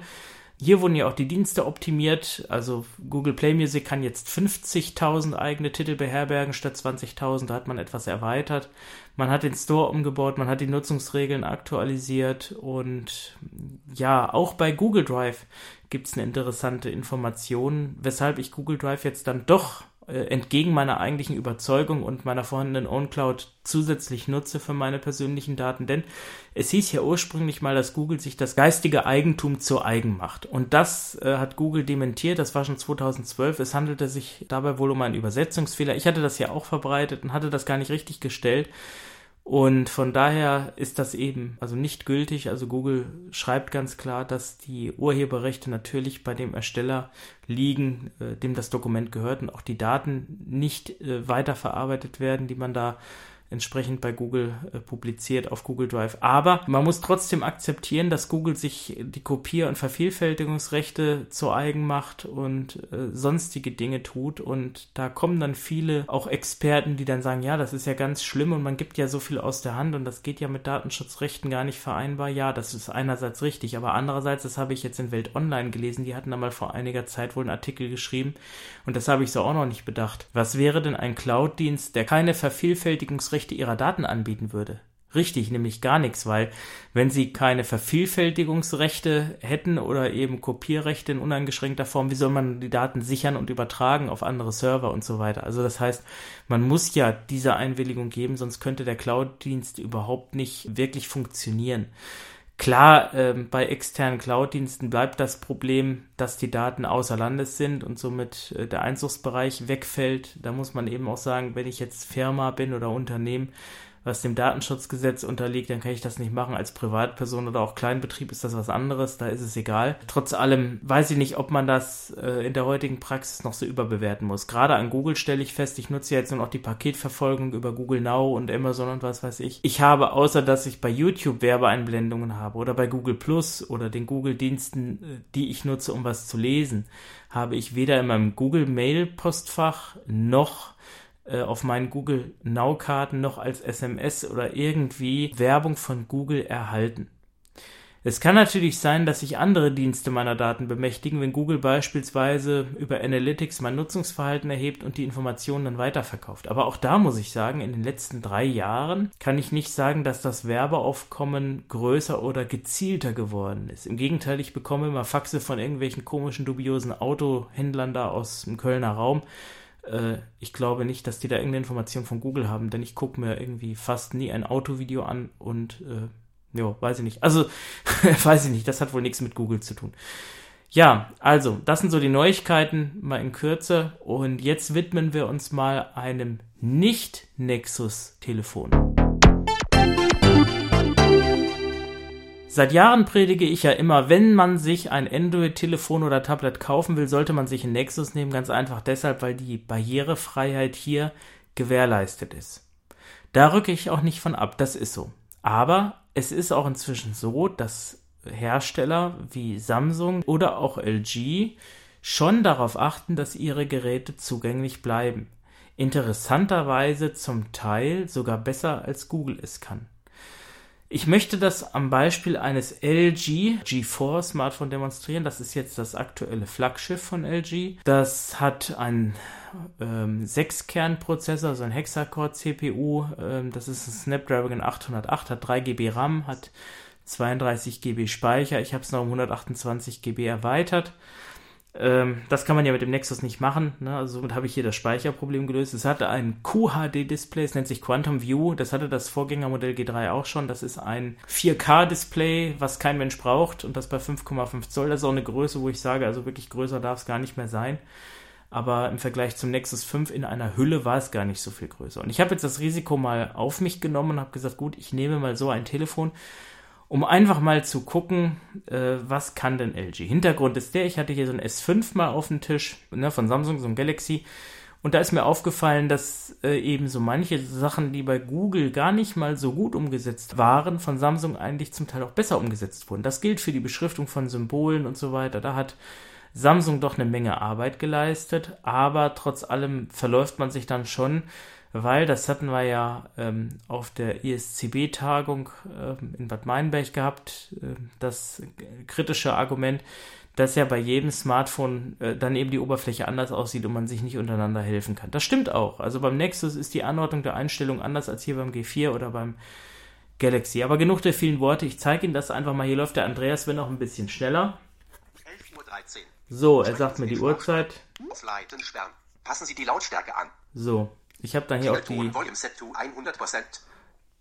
Hier wurden ja auch die Dienste optimiert. Also Google Play Music kann jetzt 50.000 eigene Titel beherbergen statt 20.000. Da hat man etwas erweitert. Man hat den Store umgebaut, man hat die Nutzungsregeln aktualisiert und ja, auch bei Google Drive gibt es eine interessante Information, weshalb ich Google Drive jetzt dann doch entgegen meiner eigentlichen Überzeugung und meiner vorhandenen OwnCloud zusätzlich nutze für meine persönlichen Daten. Denn es hieß ja ursprünglich mal, dass Google sich das geistige Eigentum zu eigen macht. Und das äh, hat Google dementiert. Das war schon 2012. Es handelte sich dabei wohl um einen Übersetzungsfehler. Ich hatte das ja auch verbreitet und hatte das gar nicht richtig gestellt. Und von daher ist das eben also nicht gültig. Also Google schreibt ganz klar, dass die Urheberrechte natürlich bei dem Ersteller liegen, äh, dem das Dokument gehört und auch die Daten nicht äh, weiterverarbeitet werden, die man da entsprechend bei Google äh, publiziert auf Google Drive. Aber man muss trotzdem akzeptieren, dass Google sich die Kopier- und Vervielfältigungsrechte zu eigen macht und äh, sonstige Dinge tut. Und da kommen dann viele auch Experten, die dann sagen, ja, das ist ja ganz schlimm und man gibt ja so viel aus der Hand und das geht ja mit Datenschutzrechten gar nicht vereinbar. Ja, das ist einerseits richtig, aber andererseits, das habe ich jetzt in Welt Online gelesen, die hatten da mal vor einiger Zeit wohl einen Artikel geschrieben und das habe ich so auch noch nicht bedacht. Was wäre denn ein Cloud-Dienst, der keine Vervielfältigungsrechte Nutzungsrechte ihrer Daten anbieten würde. Richtig, nämlich gar nichts, weil wenn sie keine Vervielfältigungsrechte hätten oder eben Kopierrechte in uneingeschränkter Form, wie soll man die Daten sichern und übertragen auf andere Server und so weiter? Also das heißt, man muss ja diese Einwilligung geben, sonst könnte der Cloud-Dienst überhaupt nicht wirklich funktionieren. Klar, äh, bei externen Cloud-Diensten bleibt das Problem, dass die Daten außer Landes sind und somit äh, der Einzugsbereich wegfällt. Da muss man eben auch sagen, wenn ich jetzt Firma bin oder Unternehmen, was dem Datenschutzgesetz unterliegt, dann kann ich das nicht machen. Als Privatperson oder auch Kleinbetrieb ist das was anderes, da ist es egal. Trotz allem weiß ich nicht, ob man das äh, in der heutigen Praxis noch so überbewerten muss. Gerade an Google stelle ich fest, ich nutze jetzt nur noch die Paketverfolgung über Google Now und Amazon und was weiß ich. Ich habe, außer dass ich bei YouTube Werbeeinblendungen habe oder bei Google Plus oder den Google-Diensten, äh, die ich nutze, um was zu lesen, habe ich weder in meinem Google Mail Postfach noch äh, auf meinen Google Now-Karten noch als SMS oder irgendwie Werbung von Google erhalten. Es kann natürlich sein, dass sich andere Dienste meiner Daten bemächtigen, wenn Google beispielsweise über Analytics mein Nutzungsverhalten erhebt und die Informationen dann weiterverkauft. Aber auch da muss ich sagen, in den letzten drei Jahren kann ich nicht sagen, dass das Werbeaufkommen größer oder gezielter geworden ist. Im Gegenteil, ich bekomme immer Faxe von irgendwelchen komischen, dubiosen Autohändlern da aus dem Kölner Raum äh, ich glaube nicht, dass die da irgendeine Information von Google haben, denn ich gucke mir irgendwie fast nie ein Autovideo an und äh, ja, weiß ich nicht. Also, weiß ich nicht, das hat wohl nichts mit Google zu tun. Ja, also, das sind so die Neuigkeiten mal in Kürze. Und jetzt widmen wir uns mal einem Nicht-Nexus-Telefon. Seit Jahren predige ich ja immer, wenn man sich ein Android-Telefon oder Tablet kaufen will, sollte man sich ein Nexus nehmen. Ganz einfach deshalb, weil die Barrierefreiheit hier gewährleistet ist. Da rücke ich auch nicht von ab, das ist so. Aber es ist auch inzwischen so, dass Hersteller wie Samsung oder auch LG schon darauf achten, dass ihre Geräte zugänglich bleiben. Interessanterweise zum Teil sogar besser als Google es kann. Ich möchte das am Beispiel eines LG G4 Smartphone demonstrieren. Das ist jetzt das aktuelle Flaggschiff von LG. Das hat einen ähm, 6-Kern-Prozessor, also ein Hexacore-CPU. Ähm, das ist ein Snapdragon 808, hat 3 GB RAM, hat 32 GB Speicher. Ich habe es noch um 128 GB erweitert. Ähm, das kann man ja mit dem Nexus nicht machen. Ne? Also somit habe ich hier das Speicherproblem gelöst. Es hatte ein QHD-Display, es nennt sich Quantum View. Das hatte das Vorgängermodell G3 auch schon. Das ist ein 4K-Display, was kein Mensch braucht und das bei 5,5 Zoll. Das ist auch eine Größe, wo ich sage, also wirklich größer darf es gar nicht mehr sein. Aber im Vergleich zum Nexus 5 in einer Hülle war es gar nicht so viel größer. Und ich habe jetzt das Risiko mal auf mich genommen und habe gesagt, gut, ich nehme mal so ein Telefon um einfach mal zu gucken, äh, was kann denn LG. Hintergrund ist der, ich hatte hier so ein S5 mal auf dem Tisch ne, von Samsung, so ein Galaxy. Und da ist mir aufgefallen, dass äh, eben so manche Sachen, die bei Google gar nicht mal so gut umgesetzt waren, von Samsung eigentlich zum Teil auch besser umgesetzt wurden. Das gilt für die Beschriftung von Symbolen und so weiter. Da hat Samsung doch eine Menge Arbeit geleistet, aber trotz allem verläuft man sich dann schon weil das hatten wir ja ähm, auf der ISCB-Tagung ähm, in Bad Meinberg gehabt, äh, das kritische Argument, dass ja bei jedem Smartphone äh, dann eben die Oberfläche anders aussieht und man sich nicht untereinander helfen kann. Das stimmt auch. Also beim Nexus ist die Anordnung der Einstellung anders als hier beim G4 oder beim Galaxy. Aber genug der vielen Worte. Ich zeige Ihnen das einfach mal. Hier läuft der Andreas, wenn auch ein bisschen schneller. 11.13 Uhr. So, er sagt mir die Uhrzeit. Passen Sie die Lautstärke an. So, ich habe dann hier auch die,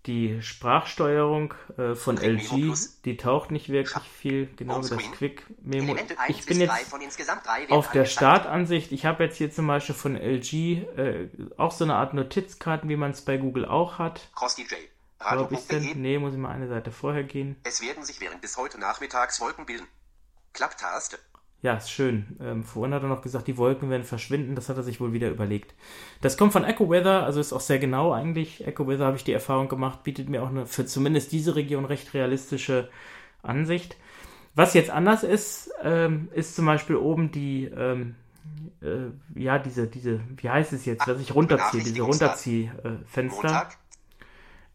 die Sprachsteuerung äh, von LG, die taucht nicht wirklich viel, genau wie das Quick Memo. Ich bin jetzt auf der Startansicht. Ich habe jetzt hier zum Beispiel von LG äh, auch so eine Art Notizkarten, wie man es bei Google auch hat. Glaube ich denn? Nee, muss ich mal eine Seite vorher gehen. Es werden sich während bis heute Nachmittags Wolken bilden. Klapptaste. Ja, ist schön. Ähm, vorhin hat er noch gesagt, die Wolken werden verschwinden. Das hat er sich wohl wieder überlegt. Das kommt von EcoWeather, also ist auch sehr genau eigentlich. EcoWeather habe ich die Erfahrung gemacht, bietet mir auch eine, für zumindest diese Region recht realistische Ansicht. Was jetzt anders ist, ähm, ist zum Beispiel oben die, ähm, äh, ja, diese, diese, wie heißt es jetzt, dass ich runterziehe, diese Runterziehfenster. Äh,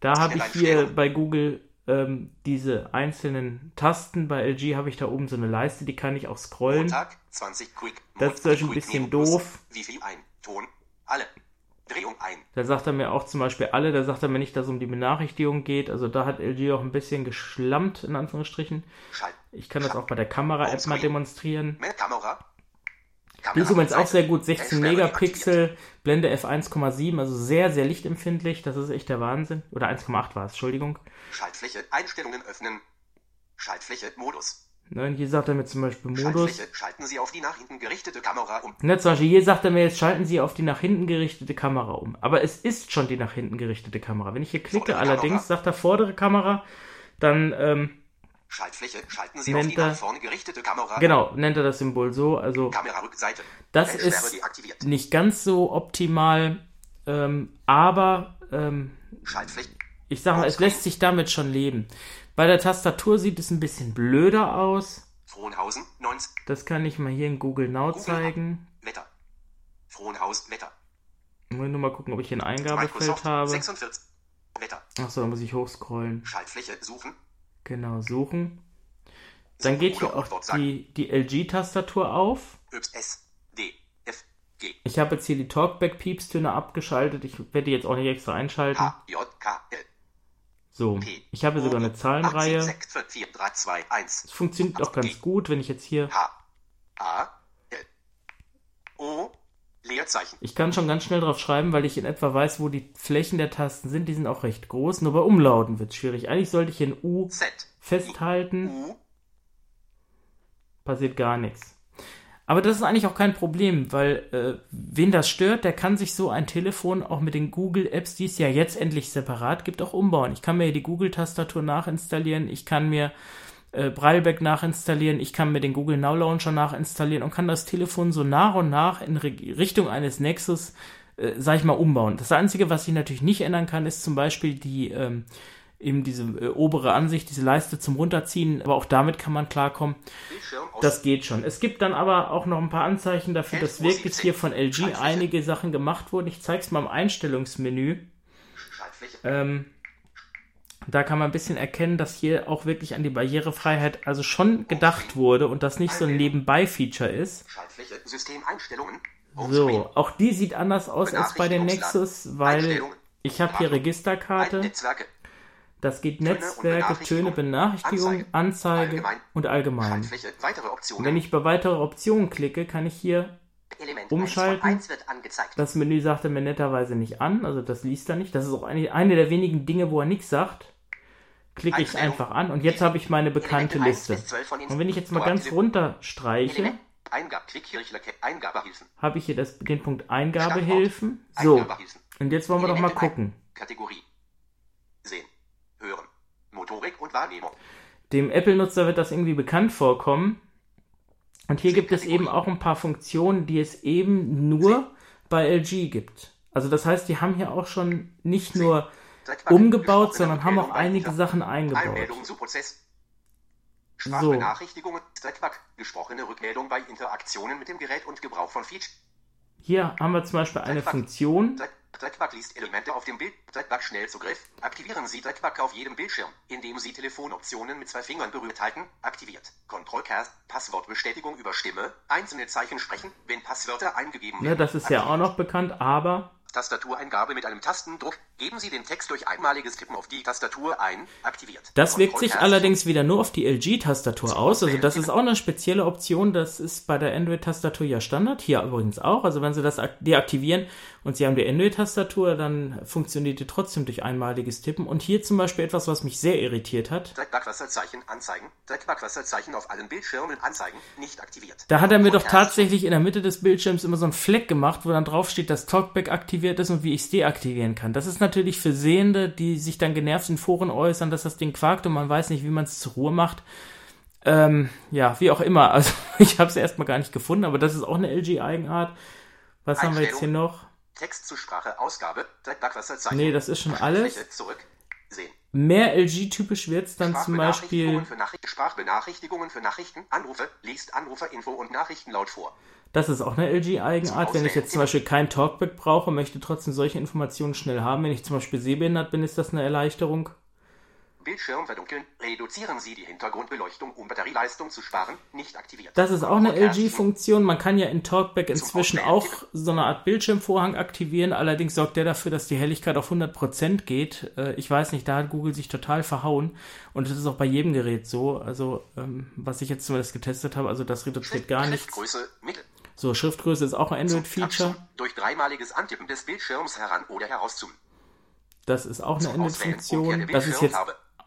da habe ich hier bei Google ähm, diese einzelnen Tasten. Bei LG habe ich da oben so eine Leiste, die kann ich auch scrollen. Montag, 20 Quick, das ist natürlich ein bisschen doof. Wie viel ein? Ton, alle. Drehung ein. Da sagt er mir auch zum Beispiel alle, da sagt er mir nicht, dass es um die Benachrichtigung geht. Also da hat LG auch ein bisschen geschlammt, in Anführungsstrichen. Ich kann das auch bei der Kamera-App mal demonstrieren. Kamera, die ist übrigens auch sehr gut, 16 Megapixel, Blende f1,7, also sehr, sehr lichtempfindlich, das ist echt der Wahnsinn. Oder 1,8 war es, Entschuldigung. Schaltfläche, Einstellungen öffnen, Schaltfläche, Modus. Ne, und hier sagt er mir zum Beispiel Modus. Schalten Sie auf die nach hinten gerichtete Kamera um. Ne, zum Beispiel hier sagt er mir jetzt, schalten Sie auf die nach hinten gerichtete Kamera um. Aber es ist schon die nach hinten gerichtete Kamera. Wenn ich hier klicke, allerdings, Kamera. sagt er vordere Kamera, dann ähm, Schaltfläche, schalten Sie auf die nach vorne gerichtete Kamera. Genau, nennt er das Symbol so. Also Kamerarückseite. Das ist nicht ganz so optimal, ähm, aber ähm, ich sag mal, es lässt sich damit schon leben. Bei der Tastatur sieht es ein bisschen blöder aus. Frohnhausen, 90. Das kann ich mal hier in Google Now Google zeigen. Wetter. Frohnhaus, Wetter. Ich will nur mal gucken, ob ich hier ein Eingabefeld Microsoft habe. 46. Wetter. Achso, da muss ich hochscrollen. Schaltfläche suchen. Genau, suchen. Dann geht hier auch die, die LG-Tastatur auf. S, D, F, G, Ich habe jetzt hier die Talkback-Piepstöne abgeschaltet. Ich werde die jetzt auch nicht extra einschalten. H, J, K, L, So, ich habe sogar eine Zahlenreihe. 6, 5, 4, 3, 2, 1. Es funktioniert auch ganz gut, wenn ich jetzt hier. H, A, L, O, Leerzeichen. Ich kann schon ganz schnell drauf schreiben, weil ich in etwa weiß, wo die Flächen der Tasten sind. Die sind auch recht groß. Nur bei Umlauten wird es schwierig. Eigentlich sollte ich hier ein U Z, festhalten. Passiert gar nichts. Aber das ist eigentlich auch kein Problem, weil äh, wen das stört, der kann sich so ein Telefon auch mit den Google Apps, die es ja jetzt endlich separat gibt, auch umbauen. Ich kann mir die Google-Tastatur nachinstallieren, ich kann mir äh, Brailleback nachinstallieren, ich kann mir den Google Now Launcher nachinstallieren und kann das Telefon so nach und nach in Re Richtung eines Nexus, äh, sag ich mal, umbauen. Das Einzige, was ich natürlich nicht ändern kann, ist zum Beispiel die ähm, eben diese äh, obere Ansicht, diese Leiste zum Runterziehen, aber auch damit kann man klarkommen. Das geht schon. Es gibt dann aber auch noch ein paar Anzeichen dafür, dass wirklich 11:17. hier von LG einige Sachen gemacht wurden. Ich zeige es mal im Einstellungsmenü. Ähm, da kann man ein bisschen erkennen, dass hier auch wirklich an die Barrierefreiheit also schon gedacht wurde und das nicht so ein Nebenbei-Feature ist. So, auch die sieht anders aus als bei den Nexus, weil ich habe hier Registerkarte. Das geht Töne Netzwerke, Töne, Benachrichtigung, Anzeige Allgemein. und allgemein. Wenn ich bei weitere Optionen klicke, kann ich hier Element umschalten. 1 von 1 wird angezeigt. Das Menü sagt er mir netterweise nicht an, also das liest er nicht. Das ist auch eine, eine der wenigen Dinge, wo er nichts sagt. Klicke ich einfach an und jetzt habe ich meine bekannte Elemente 1 Liste. bis 12 von Und wenn ich jetzt mal ganz runter streiche, habe ich hier das, den Punkt Eingabehilfen. So, und jetzt wollen wir doch mal gucken. Kategorie. Hören. Motorik und Wahrnehmung. Dem Apple-Nutzer wird das irgendwie bekannt vorkommen. Und hier gibt es eben auch ein paar Funktionen, die es eben nur bei LG gibt. Also das heißt, die haben hier auch schon nicht nur umgebaut, sondern haben auch einige Sachen eingebaut. Einmeldung zu Prozess. Sprachbenachrichtigungen. Trackback. Gesprochene Rückmeldung bei Interaktionen mit dem Gerät und Gebrauch von Feature. Hier haben wir zum Beispiel eine Funktion, Trackback liest Elemente auf dem Bild. Trackback Schnellzugriff. Aktivieren Sie Trackback auf jedem Bildschirm, indem Sie Telefonoptionen mit zwei Fingern berührt halten. Aktiviert. Controlcast. Passwortbestätigung über Stimme. Einzelne Zeichen sprechen, wenn Passwörter eingegeben ne, werden. das ist ja auch noch bekannt, aber Tastatureingabe mit einem Tastendruck. Geben Sie den Text durch einmaliges Tippen auf die Tastatur ein. Aktiviert. das wirkt sich allerdings wieder nur auf die LG-Tastatur aus. Also das ist auch eine spezielle Option. Das ist bei der Android-Tastatur ja Standard. Hier übrigens auch. Also wenn Sie das ak- deaktivieren und Sie haben die Android-Tastatur, dann funktioniert die trotzdem durch einmaliges Tippen. Und hier zum Beispiel etwas, was mich sehr irritiert hat. Trackback-Wasserzeichen anzeigen. Trackback-Wasserzeichen auf allen Bildschirmen anzeigen. Nicht aktiviert. Da hat er mir doch tatsächlich in der Mitte des Bildschirms immer so einen Fleck gemacht, wo dann drauf steht, dass Talkback aktiviert ist und wie ich es deaktivieren kann. Das ist natürlich für Sehende, die sich dann genervt in Foren äußern, dass das Ding quakt und man weiß nicht, wie man es zur Ruhe macht. Ähm, ja, wie auch immer. Also ich habe es erstmal gar nicht gefunden, aber das ist auch eine LG-Eigenart. Was haben wir jetzt hier noch? Text zu Sprache Ausgabe. Trackback-Wasserzeichen. Nee, das ist schon alles. Mehr LG-typisch wird's dann zum Beispiel. Sprachbenachrichtigungen für Nachrichten. Sprachbenachrichtigungen für Nachrichten. Anrufe. Liest Anruferinfo und Nachrichten laut vor. Das ist auch eine LG-Eigenart. Wenn ich jetzt zum Beispiel kein Talkback brauche, möchte trotzdem solche Informationen schnell haben. Wenn ich zum Beispiel sehbehindert bin, ist das eine Erleichterung. Bildschirm verdunkeln. Reduzieren Sie die Hintergrundbeleuchtung, um Batterieleistung zu sparen. Nicht aktiviert. Das ist auch eine. LG-Funktion. Man kann ja in Talkback inzwischen auch so eine Art Bildschirmvorhang aktivieren. Allerdings sorgt der dafür, dass die Helligkeit auf 100% geht. Äh, Ich weiß nicht, da hat Google sich total verhauen. Und das ist auch bei jedem Gerät so. Also, ähm, was ich jetzt zumindest getestet habe, also das reduziert gar nichts. Schriftgröße Mittel. So, Schriftgröße ist auch ein Android-Feature. Durch dreimaliges Antippen des Bildschirms heran oder herauszoomen. Das ist auch eine. Android-Funktion. Das ist jetzt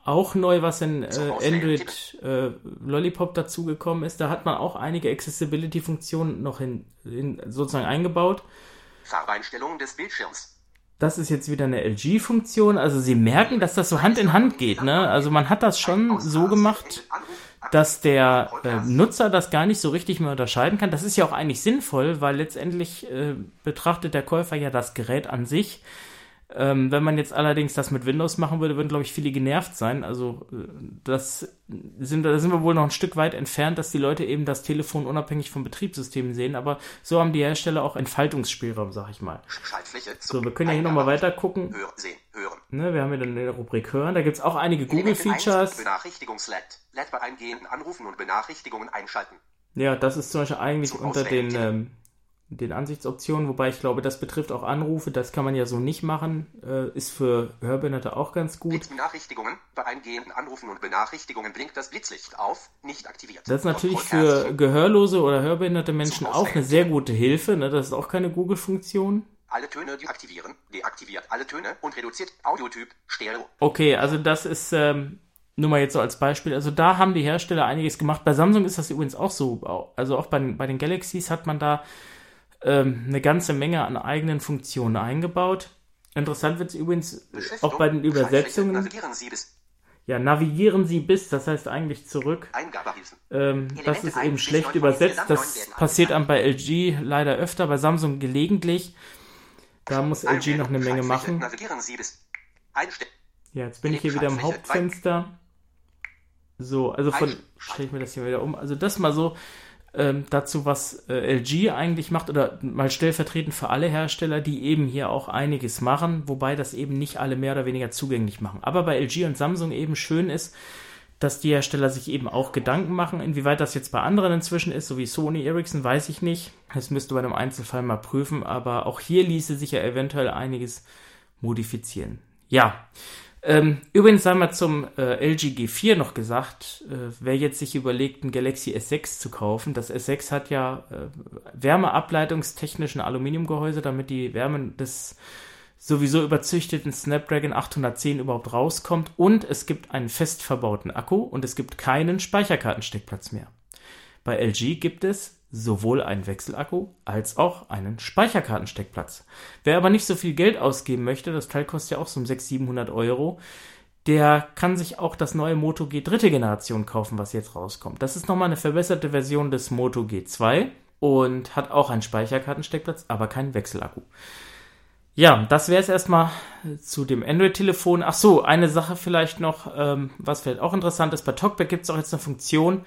auch neu, was in äh, Android äh, Lollipop dazugekommen ist. Da hat man auch einige Accessibility-Funktionen noch in, in, sozusagen eingebaut. Farbeinstellungen des Bildschirms. Das ist jetzt wieder eine LG-Funktion. Also sie merken, dass das so Hand in Hand geht. Ne? Also man hat das schon so gemacht, dass der äh, Nutzer das gar nicht so richtig mehr unterscheiden kann. Das ist ja auch eigentlich sinnvoll, weil letztendlich äh, betrachtet der Käufer ja das Gerät an sich. Ähm, wenn man jetzt allerdings das mit Windows machen würde, würden, glaube ich, viele genervt sein. Also äh, das sind, da sind wir wohl noch ein Stück weit entfernt, dass die Leute eben das Telefon unabhängig vom Betriebssystem sehen. Aber so haben die Hersteller auch Entfaltungsspielraum, sag ich mal. Schaltfläche. So, wir können ja hier nochmal weiter gucken. Hören, sehen, hören. Ne, wir haben hier dann in der Rubrik Hören. Da gibt's auch einige Google-Features. Benachrichtigungs-LED. LED bei eingehenden Anrufen und Benachrichtigungen einschalten. Ja, das ist zum Beispiel eigentlich Zum unter den, Auswählen. ähm, den Ansichtsoptionen, wobei ich glaube, das betrifft auch Anrufe. Das kann man ja so nicht machen. Äh, ist für Hörbehinderte auch ganz gut. Benachrichtigungen. Bei eingehenden Anrufen und Benachrichtigungen blinkt das Blitzlicht auf. Nicht aktiviert. Das ist natürlich für gehörlose oder hörbehinderte Menschen auch eine sehr gute Hilfe. Ne? Das ist auch keine Google-Funktion. Alle Töne deaktivieren. Deaktiviert alle Töne und reduziert Audiotyp. Stereo. Okay, also das ist ähm, nur mal jetzt so als Beispiel. Also da haben die Hersteller einiges gemacht. Bei Samsung ist das übrigens auch so. Also auch bei, den- bei den Galaxies hat man da ähm, eine ganze Menge an eigenen Funktionen eingebaut. Interessant wird es übrigens auch bei den. Übersetzungen. Navigieren Sie bis Ja, navigieren Sie bis, das heißt eigentlich zurück. Ähm, das ist eben schlecht übersetzt. Das passiert einem bei LG leider öfter, bei Samsung gelegentlich. Da muss LG noch eine Menge machen. Navigieren Sie bis Einstellen. Ja, jetzt bin ich hier wieder im Hauptfenster. So, also von, stelle ich mir das hier wieder um. Also das mal so ähm, dazu, was äh, LG eigentlich macht oder mal stellvertretend für alle Hersteller, die eben hier auch einiges machen, wobei das eben nicht alle mehr oder weniger zugänglich machen. Aber bei LG und Samsung eben schön ist, dass die Hersteller sich eben auch Gedanken machen. Inwieweit das jetzt bei anderen inzwischen ist, so wie Sony Ericsson, weiß ich nicht. Das müsste man im Einzelfall mal prüfen, aber auch hier ließe sich ja eventuell einiges modifizieren. Ja, ähm, übrigens sei mal zum äh, LG G4 noch gesagt, äh, wer jetzt sich überlegt, ein Galaxy S6 zu kaufen, das S6 hat ja äh, wärmeableitungstechnischen Aluminiumgehäuse, damit die Wärme des sowieso überzüchteten Snapdragon 810 überhaupt rauskommt und es gibt einen fest verbauten Akku und es gibt keinen Speicherkartensteckplatz mehr. Bei LG gibt es sowohl einen Wechselakku als auch einen Speicherkartensteckplatz. Wer aber nicht so viel Geld ausgeben möchte, das Teil kostet ja auch so um 600, 700 Euro, der kann sich auch das neue Moto G dritte Generation kaufen, was jetzt rauskommt. Das ist nochmal eine verbesserte Version des Moto G2 und hat auch einen Speicherkartensteckplatz, aber keinen Wechselakku. Ja, das wäre es erstmal zu dem Android-Telefon. Ach so, eine Sache vielleicht noch, ähm, was vielleicht auch interessant ist. Bei Talkback gibt es auch jetzt eine Funktion,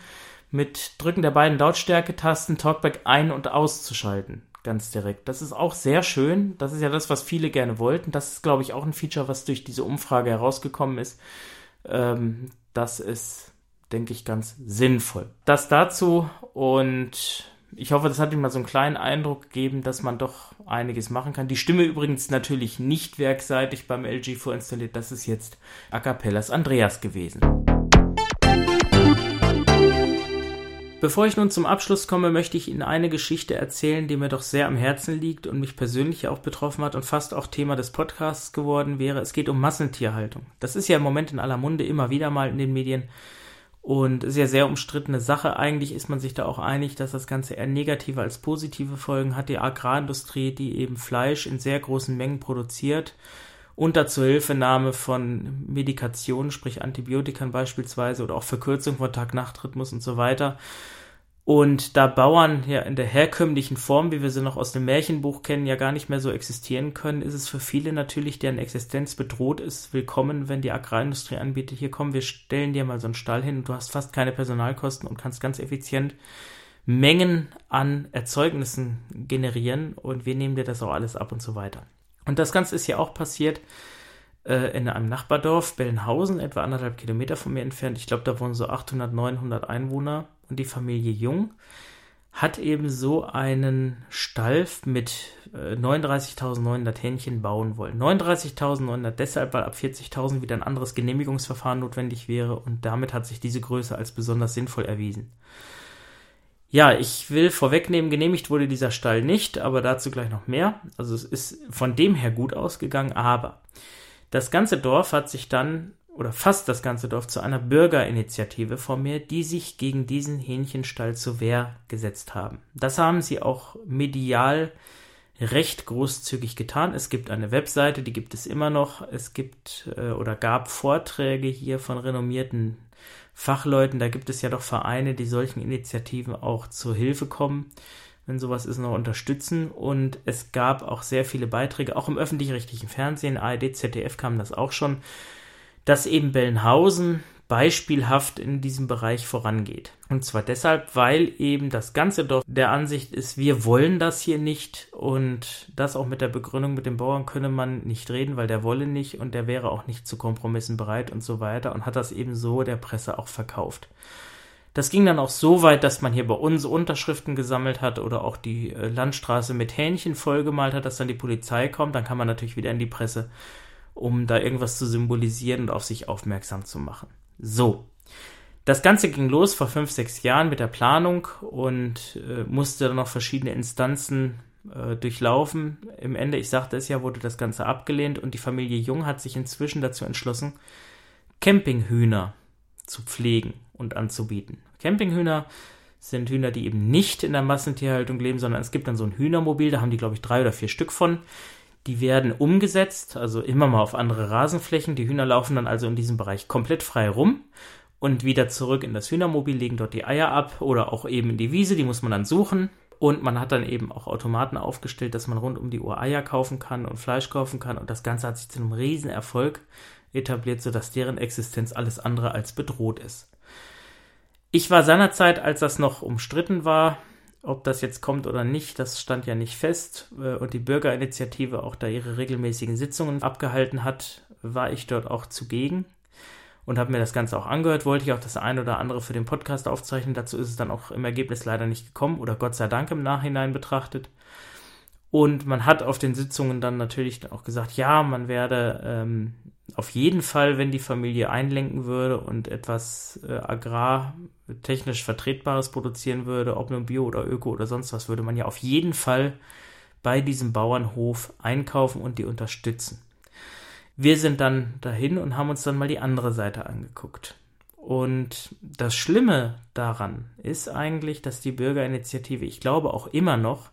mit Drücken der beiden Lautstärke-Tasten Talkback ein- und auszuschalten. Ganz direkt. Das ist auch sehr schön. Das ist ja das, was viele gerne wollten. Das ist, glaube ich, auch ein Feature, was durch diese Umfrage herausgekommen ist. Ähm, das ist, denke ich, ganz sinnvoll. Das dazu und ich hoffe, das hat Ihnen mal so einen kleinen Eindruck gegeben, dass man doch einiges machen kann. Die Stimme übrigens natürlich nicht werkseitig beim LG vorinstalliert. Das ist jetzt A Cappellas Andreas gewesen. Bevor ich nun zum Abschluss komme, möchte ich Ihnen eine Geschichte erzählen, die mir doch sehr am Herzen liegt und mich persönlich auch betroffen hat und fast auch Thema des Podcasts geworden wäre. Es geht um Massentierhaltung. Das ist ja im Moment in aller Munde immer wieder mal in den Medien und ist ja sehr umstrittene Sache. Eigentlich ist man sich da auch einig, dass das Ganze eher negative als positive Folgen hat. Die Agrarindustrie, die eben Fleisch in sehr großen Mengen produziert, unter Zuhilfenahme von Medikationen, sprich Antibiotikern beispielsweise oder auch Verkürzung von Tag-Nacht-Rhythmus und so weiter. Und da Bauern ja in der herkömmlichen Form, wie wir sie noch aus dem Märchenbuch kennen, ja gar nicht mehr so existieren können, ist es für viele natürlich, deren Existenz bedroht ist, willkommen, wenn die Agrarindustrie anbietet, hier komm, wir stellen dir mal so einen Stall hin und du hast fast keine Personalkosten und kannst ganz effizient Mengen an Erzeugnissen generieren und wir nehmen dir das auch alles ab und so weiter. Und das Ganze ist ja auch passiert äh, in einem Nachbardorf, Bellenhausen, etwa anderthalb Kilometer von mir entfernt. Ich glaube, da wohnen so 800, 900 Einwohner und die Familie Jung hat eben so einen Stall mit äh, 39.900 Hähnchen bauen wollen. 39.900 deshalb, weil ab 40.000 wieder ein anderes Genehmigungsverfahren notwendig wäre und damit hat sich diese Größe als besonders sinnvoll erwiesen. Ja, ich will vorwegnehmen, genehmigt wurde dieser Stall nicht, aber dazu gleich noch mehr. Also es ist von dem her gut ausgegangen, aber das ganze Dorf hat sich dann, oder fast das ganze Dorf, zu einer Bürgerinitiative formiert, die sich gegen diesen Hähnchenstall zur Wehr gesetzt haben. Das haben sie auch medial recht großzügig getan. Es gibt eine Webseite, die gibt es immer noch. Es gibt äh, oder gab Vorträge hier von renommierten Fachleuten. Da gibt es ja doch Vereine, die solchen Initiativen auch zur Hilfe kommen. wenn sowas ist, noch unterstützen. Und es gab auch sehr viele Beiträge, auch im öffentlich-rechtlichen Fernsehen, ARD, ZDF kam das auch schon, dass eben Bellenhausen beispielhaft in diesem Bereich vorangeht. Und zwar deshalb, weil eben das ganze Dorf der Ansicht ist, wir wollen das hier nicht und das auch mit der Begründung, mit dem Bauern könne man nicht reden, weil der wolle nicht und der wäre auch nicht zu Kompromissen bereit und so weiter und hat das eben so der Presse auch verkauft. Das ging dann auch so weit, dass man hier bei uns Unterschriften gesammelt hat oder auch die äh, Landstraße mit Hähnchen vollgemalt hat, dass dann die Polizei kommt. Dann kann man natürlich wieder in die Presse, um da irgendwas zu symbolisieren und auf sich aufmerksam zu machen. So. Das Ganze ging los vor fünf, sechs Jahren mit der Planung und äh, musste dann noch verschiedene Instanzen äh, durchlaufen. Im Ende, ich sagte es ja, wurde das Ganze abgelehnt und die Familie Jung hat sich inzwischen dazu entschlossen, Campinghühner zu pflegen und anzubieten. Campinghühner sind Hühner, die eben nicht in der Massentierhaltung leben, sondern es gibt dann so ein Hühnermobil, da haben die, glaube ich, drei oder vier Stück von. Die werden umgesetzt, also immer mal auf andere Rasenflächen. Die Hühner laufen dann also in diesem Bereich komplett frei rum und wieder zurück in das Hühnermobil, legen dort die Eier ab oder auch eben in die Wiese, die muss man dann suchen. Und man hat dann eben auch Automaten aufgestellt, dass man rund um die Uhr Eier kaufen kann und Fleisch kaufen kann. Und das Ganze hat sich zu einem Riesenerfolg etabliert, sodass deren Existenz alles andere als bedroht ist. Ich war seinerzeit, als das noch umstritten war, ob das jetzt kommt oder nicht, das stand ja nicht fest. Äh, und die Bürgerinitiative auch da ihre regelmäßigen Sitzungen abgehalten hat, war ich dort auch zugegen und habe mir das Ganze auch angehört. Wollte ich auch das eine oder andere für den Podcast aufzeichnen. Dazu ist es dann auch im Ergebnis leider nicht gekommen oder Gott sei Dank im Nachhinein betrachtet. Und man hat auf den Sitzungen dann natürlich auch gesagt, ja, man werde ähm, auf jeden Fall, wenn die Familie einlenken würde und etwas äh, agrartechnisch Vertretbares produzieren würde, ob nun Bio oder Öko oder sonst was, würde man ja auf jeden Fall bei diesem Bauernhof einkaufen und die unterstützen. Wir sind dann dahin und haben uns dann mal die andere Seite angeguckt. Und das Schlimme daran ist eigentlich, dass die Bürgerinitiative, ich glaube auch immer noch,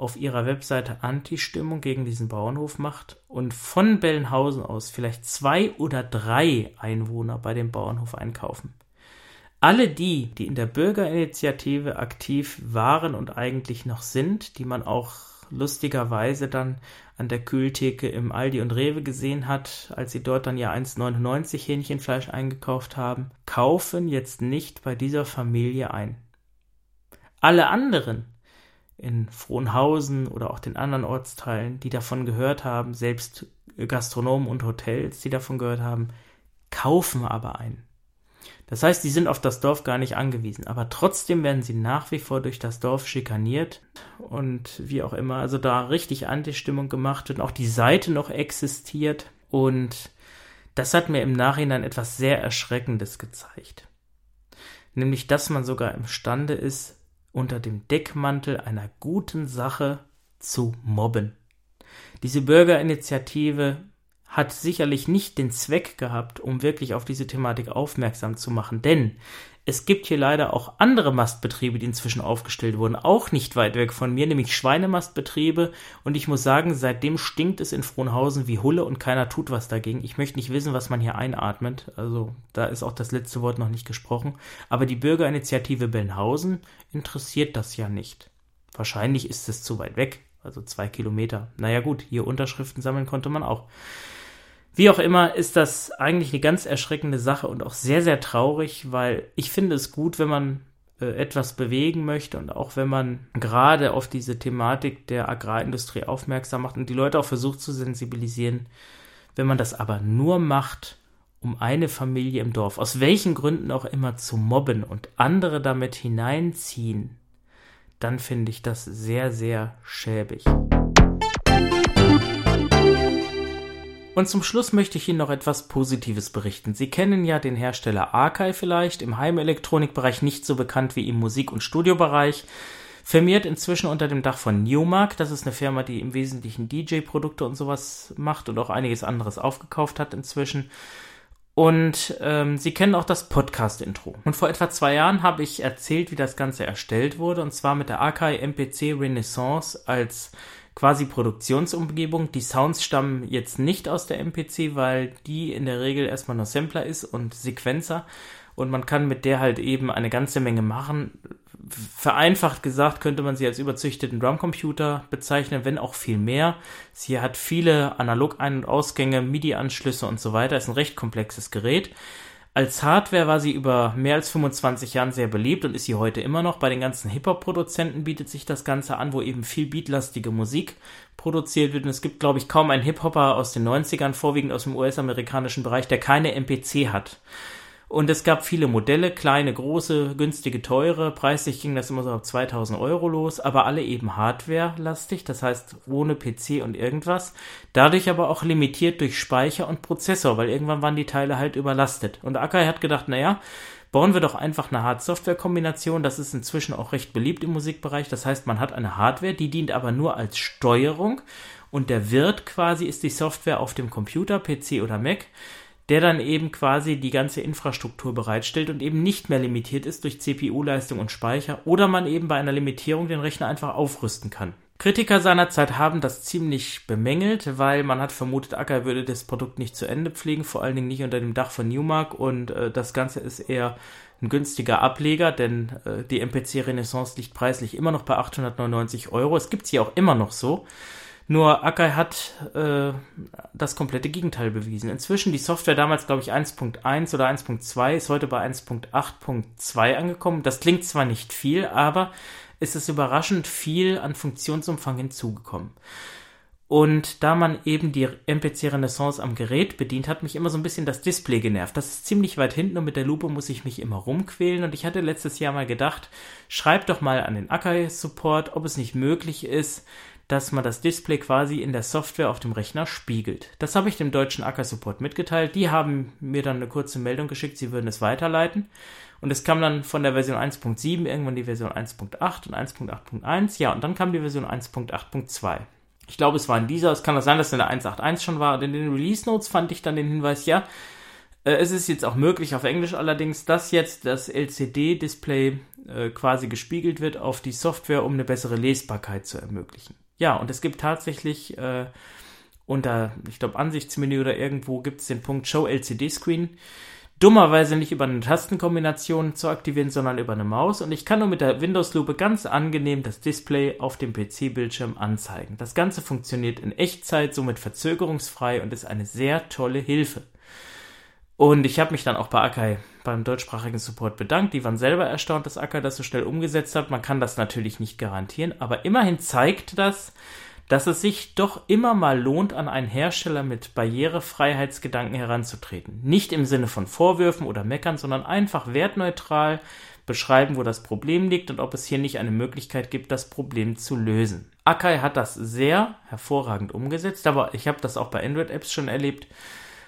auf ihrer Webseite Anti-Stimmung gegen diesen Bauernhof macht und von Bellenhausen aus vielleicht zwei oder drei Einwohner bei dem Bauernhof einkaufen. Alle die, die in der Bürgerinitiative aktiv waren und eigentlich noch sind, die man auch lustigerweise dann an der Kühltheke im Aldi und Rewe gesehen hat, als sie dort dann ja 1,99 Hähnchenfleisch eingekauft haben, kaufen jetzt nicht bei dieser Familie ein. Alle anderen, in Frohnhausen oder auch den anderen Ortsteilen, die davon gehört haben, selbst Gastronomen und Hotels, die davon gehört haben, kaufen aber ein. Das heißt, die sind auf das Dorf gar nicht angewiesen, aber trotzdem werden sie nach wie vor durch das Dorf schikaniert und wie auch immer, also da richtig Anti-Stimmung gemacht und auch die Seite noch existiert und das hat mir im Nachhinein etwas sehr Erschreckendes gezeigt. Nämlich, dass man sogar imstande ist, unter dem Deckmantel einer guten Sache zu mobben. Diese Bürgerinitiative hat sicherlich nicht den Zweck gehabt, um wirklich auf diese Thematik aufmerksam zu machen, denn es gibt hier leider auch andere Mastbetriebe, die inzwischen aufgestellt wurden, auch nicht weit weg von mir, nämlich Schweinemastbetriebe. Und ich muss sagen, seitdem stinkt es in Frohnhausen wie Hulle und keiner tut was dagegen. Ich möchte nicht wissen, was man hier einatmet. Also da ist auch das letzte Wort noch nicht gesprochen. Aber die Bürgerinitiative Bellenhausen interessiert das ja nicht. Wahrscheinlich ist es zu weit weg. Also zwei Kilometer. Naja gut, hier Unterschriften sammeln konnte man auch. Wie auch immer ist das eigentlich eine ganz erschreckende Sache und auch sehr, sehr traurig, weil ich finde es gut, wenn man äh, etwas bewegen möchte und auch wenn man gerade auf diese Thematik der Agrarindustrie aufmerksam macht und die Leute auch versucht zu sensibilisieren. Wenn man das aber nur macht, um eine Familie im Dorf, aus welchen Gründen auch immer, zu mobben und andere damit hineinziehen, dann finde ich das sehr, sehr schäbig. Und zum Schluss möchte ich Ihnen noch etwas Positives berichten. Sie kennen ja den Hersteller Arkai vielleicht, im Heimelektronikbereich nicht so bekannt wie im Musik- und Studiobereich. Firmiert inzwischen unter dem Dach von Newmark. Das ist eine Firma, die im Wesentlichen DJ-Produkte und sowas macht und auch einiges anderes aufgekauft hat inzwischen. Und ähm, Sie kennen auch das Podcast-Intro. Und vor etwa zwei Jahren habe ich erzählt, wie das Ganze erstellt wurde, und zwar mit der Akai MPC Renaissance als quasi Produktionsumgebung. Die Sounds stammen jetzt nicht aus der MPC, weil die in der Regel erstmal nur Sampler ist und Sequenzer und man kann mit der halt eben eine ganze Menge machen, vereinfacht gesagt könnte man sie als überzüchteten Drumcomputer bezeichnen, wenn auch viel mehr. Sie hat viele Analog-Ein- und Ausgänge, MIDI-Anschlüsse und so weiter. Ist ein recht komplexes Gerät. Als Hardware war sie über mehr als 25 Jahren sehr beliebt und ist sie heute immer noch. Bei den ganzen Hip-Hop-Produzenten bietet sich das Ganze an, wo eben viel beatlastige Musik produziert wird. Und es gibt, glaube ich, kaum einen Hip-Hopper aus den 90ern, vorwiegend aus dem US-amerikanischen Bereich, der keine MPC hat. Und es gab viele Modelle, kleine, große, günstige, teure. Preislich ging das immer so auf 2000 Euro los, aber alle eben Hardware-lastig, das heißt ohne PC und irgendwas. Dadurch aber auch limitiert durch Speicher und Prozessor, weil irgendwann waren die Teile halt überlastet. Und Akai hat gedacht, naja, bauen wir doch einfach eine Hard-Software-Kombination. Das ist inzwischen auch recht beliebt im Musikbereich. Das heißt, man hat eine Hardware, die dient aber nur als Steuerung und der Wirt quasi ist die Software auf dem Computer, PC oder Mac der dann eben quasi die ganze Infrastruktur bereitstellt und eben nicht mehr limitiert ist durch CPU-Leistung und Speicher oder man eben bei einer Limitierung den Rechner einfach aufrüsten kann. Kritiker seinerzeit haben das ziemlich bemängelt, weil man hat vermutet, Acker würde das Produkt nicht zu Ende pflegen, vor allen Dingen nicht unter dem Dach von Newmark und äh, das Ganze ist eher ein günstiger Ableger, denn äh, die MPC Renaissance liegt preislich immer noch bei 899 Euro. Es gibt sie auch immer noch so. Nur Akai hat äh, das komplette Gegenteil bewiesen. Inzwischen die Software damals, glaube ich, 1.1 oder 1.2 ist heute bei 1.8.2 angekommen. Das klingt zwar nicht viel, aber es ist überraschend viel an Funktionsumfang hinzugekommen. Und da man eben die MPC Renaissance am Gerät bedient, hat mich immer so ein bisschen das Display genervt. Das ist ziemlich weit hinten und mit der Lupe muss ich mich immer rumquälen. Und ich hatte letztes Jahr mal gedacht, schreib doch mal an den Akai Support, ob es nicht möglich ist, dass man das Display quasi in der Software auf dem Rechner spiegelt. Das habe ich dem deutschen Acker Support mitgeteilt. Die haben mir dann eine kurze Meldung geschickt, sie würden es weiterleiten. Und es kam dann von der Version 1.7 irgendwann die Version 1.8 und 1.8.1. Ja, und dann kam die Version 1.8.2. Ich glaube, es war in dieser. Es kann auch sein, dass es in der 1.8.1 schon war. Und in den Release Notes fand ich dann den Hinweis, ja, äh, es ist jetzt auch möglich, auf Englisch allerdings, dass jetzt das LCD-Display äh, quasi gespiegelt wird auf die Software, um eine bessere Lesbarkeit zu ermöglichen. Ja, und es gibt tatsächlich äh, unter, ich glaube, Ansichtsmenü oder irgendwo gibt es den Punkt Show LCD Screen. Dummerweise nicht über eine Tastenkombination zu aktivieren, sondern über eine Maus. Und ich kann nur mit der Windows-Lupe ganz angenehm das Display auf dem PC-Bildschirm anzeigen. Das Ganze funktioniert in Echtzeit, somit verzögerungsfrei und ist eine sehr tolle Hilfe. Und ich habe mich dann auch bei Akai beim deutschsprachigen Support bedankt. Die waren selber erstaunt, dass Akai das so schnell umgesetzt hat. Man kann das natürlich nicht garantieren, aber immerhin zeigt das, dass es sich doch immer mal lohnt, an einen Hersteller mit Barrierefreiheitsgedanken heranzutreten. Nicht im Sinne von Vorwürfen oder Meckern, sondern einfach wertneutral beschreiben, wo das Problem liegt und ob es hier nicht eine Möglichkeit gibt, das Problem zu lösen. Akai hat das sehr hervorragend umgesetzt, aber ich habe das auch bei Android-Apps schon erlebt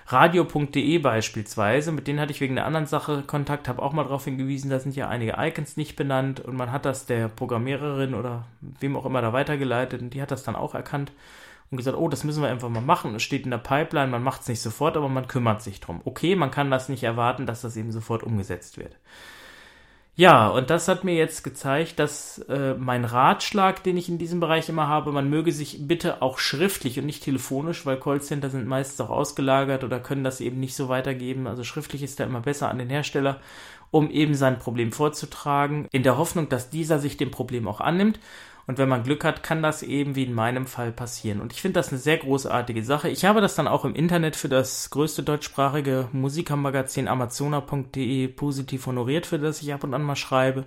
Radio.de beispielsweise, mit denen hatte ich wegen einer anderen Sache Kontakt, habe auch mal darauf hingewiesen, da sind ja einige Icons nicht benannt und man hat das der Programmiererin oder wem auch immer da weitergeleitet und die hat das dann auch erkannt und gesagt, oh, das müssen wir einfach mal machen. Es steht in der Pipeline, man macht es nicht sofort, aber man kümmert sich drum. Okay, man kann das nicht erwarten, dass das eben sofort umgesetzt wird. Ja, und das hat mir jetzt gezeigt, dass äh, mein Ratschlag, den ich in diesem Bereich immer habe, man möge sich bitte auch schriftlich und nicht telefonisch, weil Callcenter sind meistens auch ausgelagert oder können das eben nicht so weitergeben. Also schriftlich ist da immer besser an den Hersteller, um eben sein Problem vorzutragen, in der Hoffnung, dass dieser sich dem Problem auch annimmt und wenn man Glück hat, kann das eben wie in meinem Fall passieren. Und ich finde das eine sehr großartige Sache. Ich habe das dann auch im Internet für das größte deutschsprachige Musikermagazin amazona.de positiv honoriert, für das ich ab und an mal schreibe.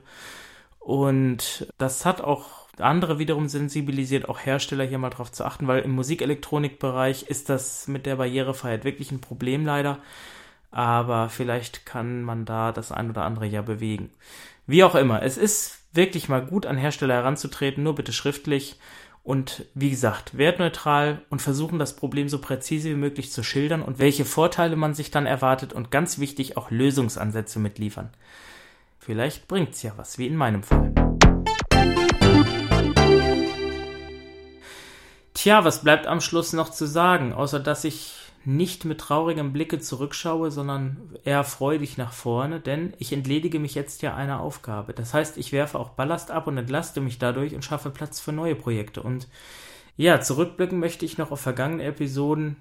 Und das hat auch andere wiederum sensibilisiert, auch Hersteller hier mal drauf zu achten, weil im Musikelektronikbereich ist das mit der Barrierefreiheit wirklich ein Problem leider. Aber vielleicht kann man da das ein oder andere ja bewegen. Wie auch immer, es ist wirklich mal gut an Hersteller heranzutreten, nur bitte schriftlich und wie gesagt, wertneutral und versuchen das Problem so präzise wie möglich zu schildern und welche Vorteile man sich dann erwartet und ganz wichtig auch Lösungsansätze mitliefern. Vielleicht bringt's ja was, wie in meinem Fall. Tja, was bleibt am Schluss noch zu sagen, außer dass ich nicht mit traurigem Blicke zurückschaue, sondern eher freudig nach vorne, denn ich entledige mich jetzt ja einer Aufgabe. Das heißt, ich werfe auch Ballast ab und entlaste mich dadurch und schaffe Platz für neue Projekte. Und ja, zurückblicken möchte ich noch auf vergangene Episoden,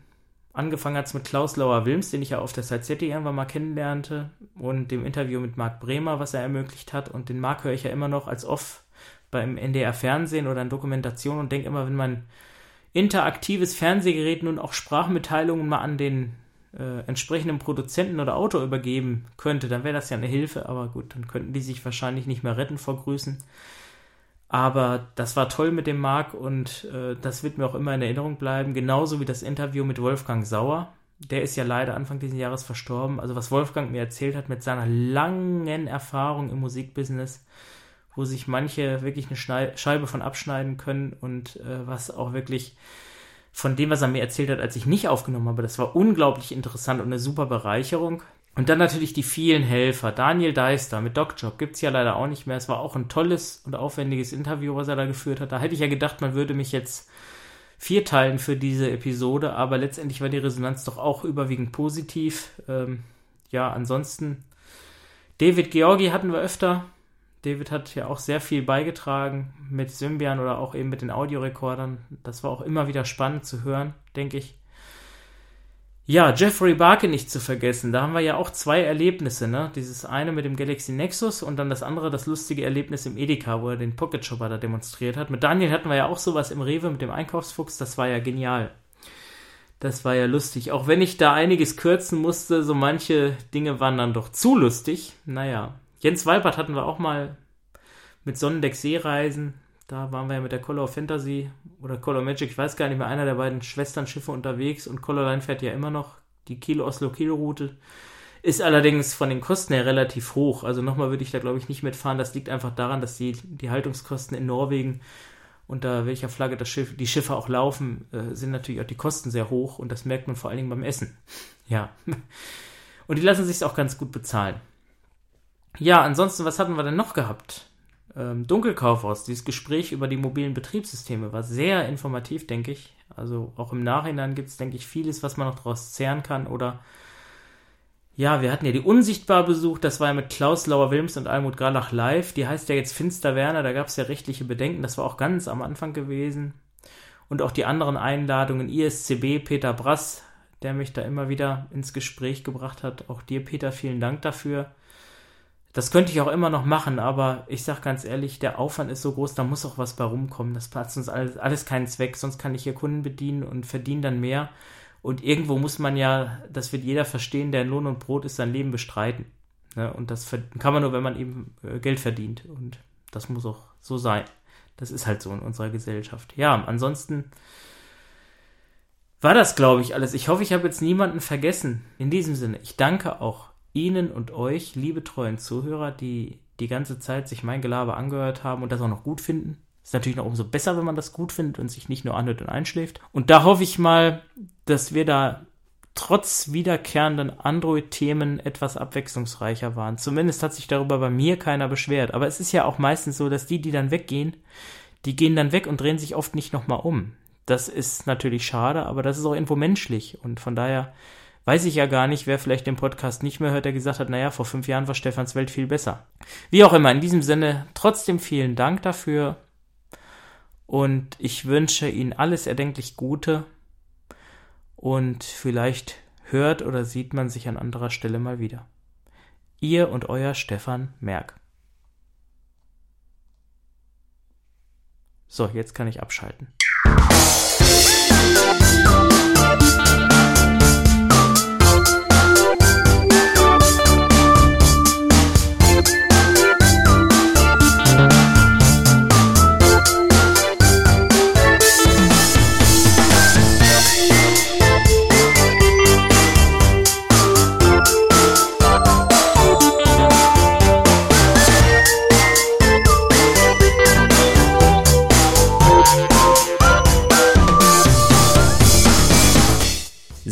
Angefangen hat es mit Klaus Lauer-Wilms, den ich ja auf der Side City irgendwann mal kennenlernte und dem Interview mit Marc Bremer, was er ermöglicht hat. Und den Marc höre ich ja immer noch als off beim NDR Fernsehen oder in Dokumentation und denke immer, wenn man interaktives Fernsehgerät nun auch Sprachmitteilungen mal an den äh, entsprechenden Produzenten oder Autor übergeben könnte, dann wäre das ja eine Hilfe, aber gut, dann könnten die sich wahrscheinlich nicht mehr retten vor Grüßen. Aber das war toll mit dem Marc und äh, das wird mir auch immer in Erinnerung bleiben. Genauso wie das Interview mit Wolfgang Sauer. Der ist ja leider Anfang dieses Jahres verstorben. Also was Wolfgang mir erzählt hat mit seiner langen Erfahrung im Musikbusiness, wo sich manche wirklich eine Scheibe von abschneiden können und äh, was auch wirklich von dem, was er mir erzählt hat, als ich nicht aufgenommen habe, das war unglaublich interessant und eine super Bereicherung. Und dann natürlich die vielen Helfer. Daniel Deister mit DocJob gibt es ja leider auch nicht mehr. Es war auch ein tolles und aufwendiges Interview, was er da geführt hat. Da hätte ich ja gedacht, man würde mich jetzt vierteilen für diese Episode, aber letztendlich war die Resonanz doch auch überwiegend positiv. Ähm, ja, ansonsten David Georgi hatten wir öfter. David hat ja auch sehr viel beigetragen mit Symbian oder auch eben mit den Audiorekordern. Das war auch immer wieder spannend zu hören, denke ich. Ja, Jeffrey Barke nicht zu vergessen. Da haben wir ja auch zwei Erlebnisse, ne? Dieses eine mit dem Galaxy Nexus und dann das andere, das lustige Erlebnis im Edeka, wo er den Pocket Shopper da demonstriert hat. Mit Daniel hatten wir ja auch sowas im Rewe mit dem Einkaufsfuchs. Das war ja genial. Das war ja lustig. Auch wenn ich da einiges kürzen musste, so manche Dinge waren dann doch zu lustig. Naja. Jens Weibert hatten wir auch mal mit Sonnendeck Seereisen. Da waren wir ja mit der Color Fantasy oder Color Magic, ich weiß gar nicht mehr, einer der beiden Schwesternschiffe unterwegs und Colorline fährt ja immer noch die Kiel-Oslo-Kiel-Route. Ist allerdings von den Kosten her relativ hoch. Also nochmal würde ich da, glaube ich, nicht mitfahren. Das liegt einfach daran, dass die, die Haltungskosten in Norwegen unter welcher Flagge das Schiff, die Schiffe auch laufen, äh, sind natürlich auch die Kosten sehr hoch und das merkt man vor allen Dingen beim Essen. Ja. Und die lassen sich auch ganz gut bezahlen. Ja, ansonsten, was hatten wir denn noch gehabt? ähm, Dunkelkaufhaus, dieses Gespräch über die mobilen Betriebssysteme war sehr informativ, denke ich. Also auch im Nachhinein gibt es, denke ich, vieles, was man noch daraus zehren kann. Oder ja, wir hatten ja die Unsichtbar besucht, das war ja mit Klaus Lauer-Wilms und Almut Garlach live. Die heißt ja jetzt Finster Werner, da gab es ja rechtliche Bedenken, das war auch ganz am Anfang gewesen. Und auch die anderen Einladungen, ISCB, Peter Brass, der mich da immer wieder ins Gespräch gebracht hat. Auch dir, Peter, vielen Dank dafür. Das könnte ich auch immer noch machen, aber ich sag ganz ehrlich, der Aufwand ist so groß, da muss auch was bei rumkommen. Das passt uns alles, alles keinen Zweck, sonst kann ich hier Kunden bedienen und verdiene dann mehr. Und irgendwo muss man ja, das wird jeder verstehen, der in Lohn und Brot ist, sein Leben bestreiten. Ne? Und das kann man nur, wenn man eben äh, Geld verdient. Und das muss auch so sein. Das ist halt so in unserer Gesellschaft. Ja, ansonsten war das, glaube ich, alles. Ich hoffe, ich habe jetzt niemanden vergessen. In diesem Sinne, ich danke auch Ihnen und euch, liebe treuen Zuhörer, die die ganze Zeit sich mein Gelaber angehört haben und das auch noch gut finden. Ist natürlich noch umso besser, wenn man das gut findet und sich nicht nur anhört und einschläft. Und da hoffe ich mal, dass wir da trotz wiederkehrenden Android-Themen etwas abwechslungsreicher waren. Zumindest hat sich darüber bei mir keiner beschwert. Aber es ist ja auch meistens so, dass die, die dann weggehen, die gehen dann weg und drehen sich oft nicht nochmal um. Das ist natürlich schade, aber das ist auch irgendwo menschlich. Und von daher weiß ich ja gar nicht, wer vielleicht den Podcast nicht mehr hört, der gesagt hat, naja, vor fünf Jahren war Stefans Welt viel besser. Wie auch immer, in diesem Sinne trotzdem vielen Dank dafür und ich wünsche Ihnen alles erdenklich Gute und vielleicht hört oder sieht man sich an anderer Stelle mal wieder. Ihr und euer Stefan Merck. So, jetzt kann ich abschalten.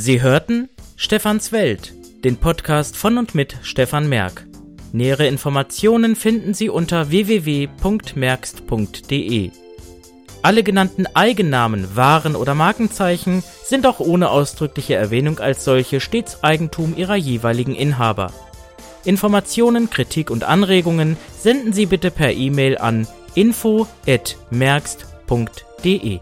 Sie hörten Stefans Welt, den Podcast von und mit Stefan Merck. Nähere Informationen finden Sie unter www.merkst.de. Alle genannten Eigennamen, Waren oder Markenzeichen sind auch ohne ausdrückliche Erwähnung als solche stets Eigentum ihrer jeweiligen Inhaber. Informationen, Kritik und Anregungen senden Sie bitte per E-Mail an info@merkst.de.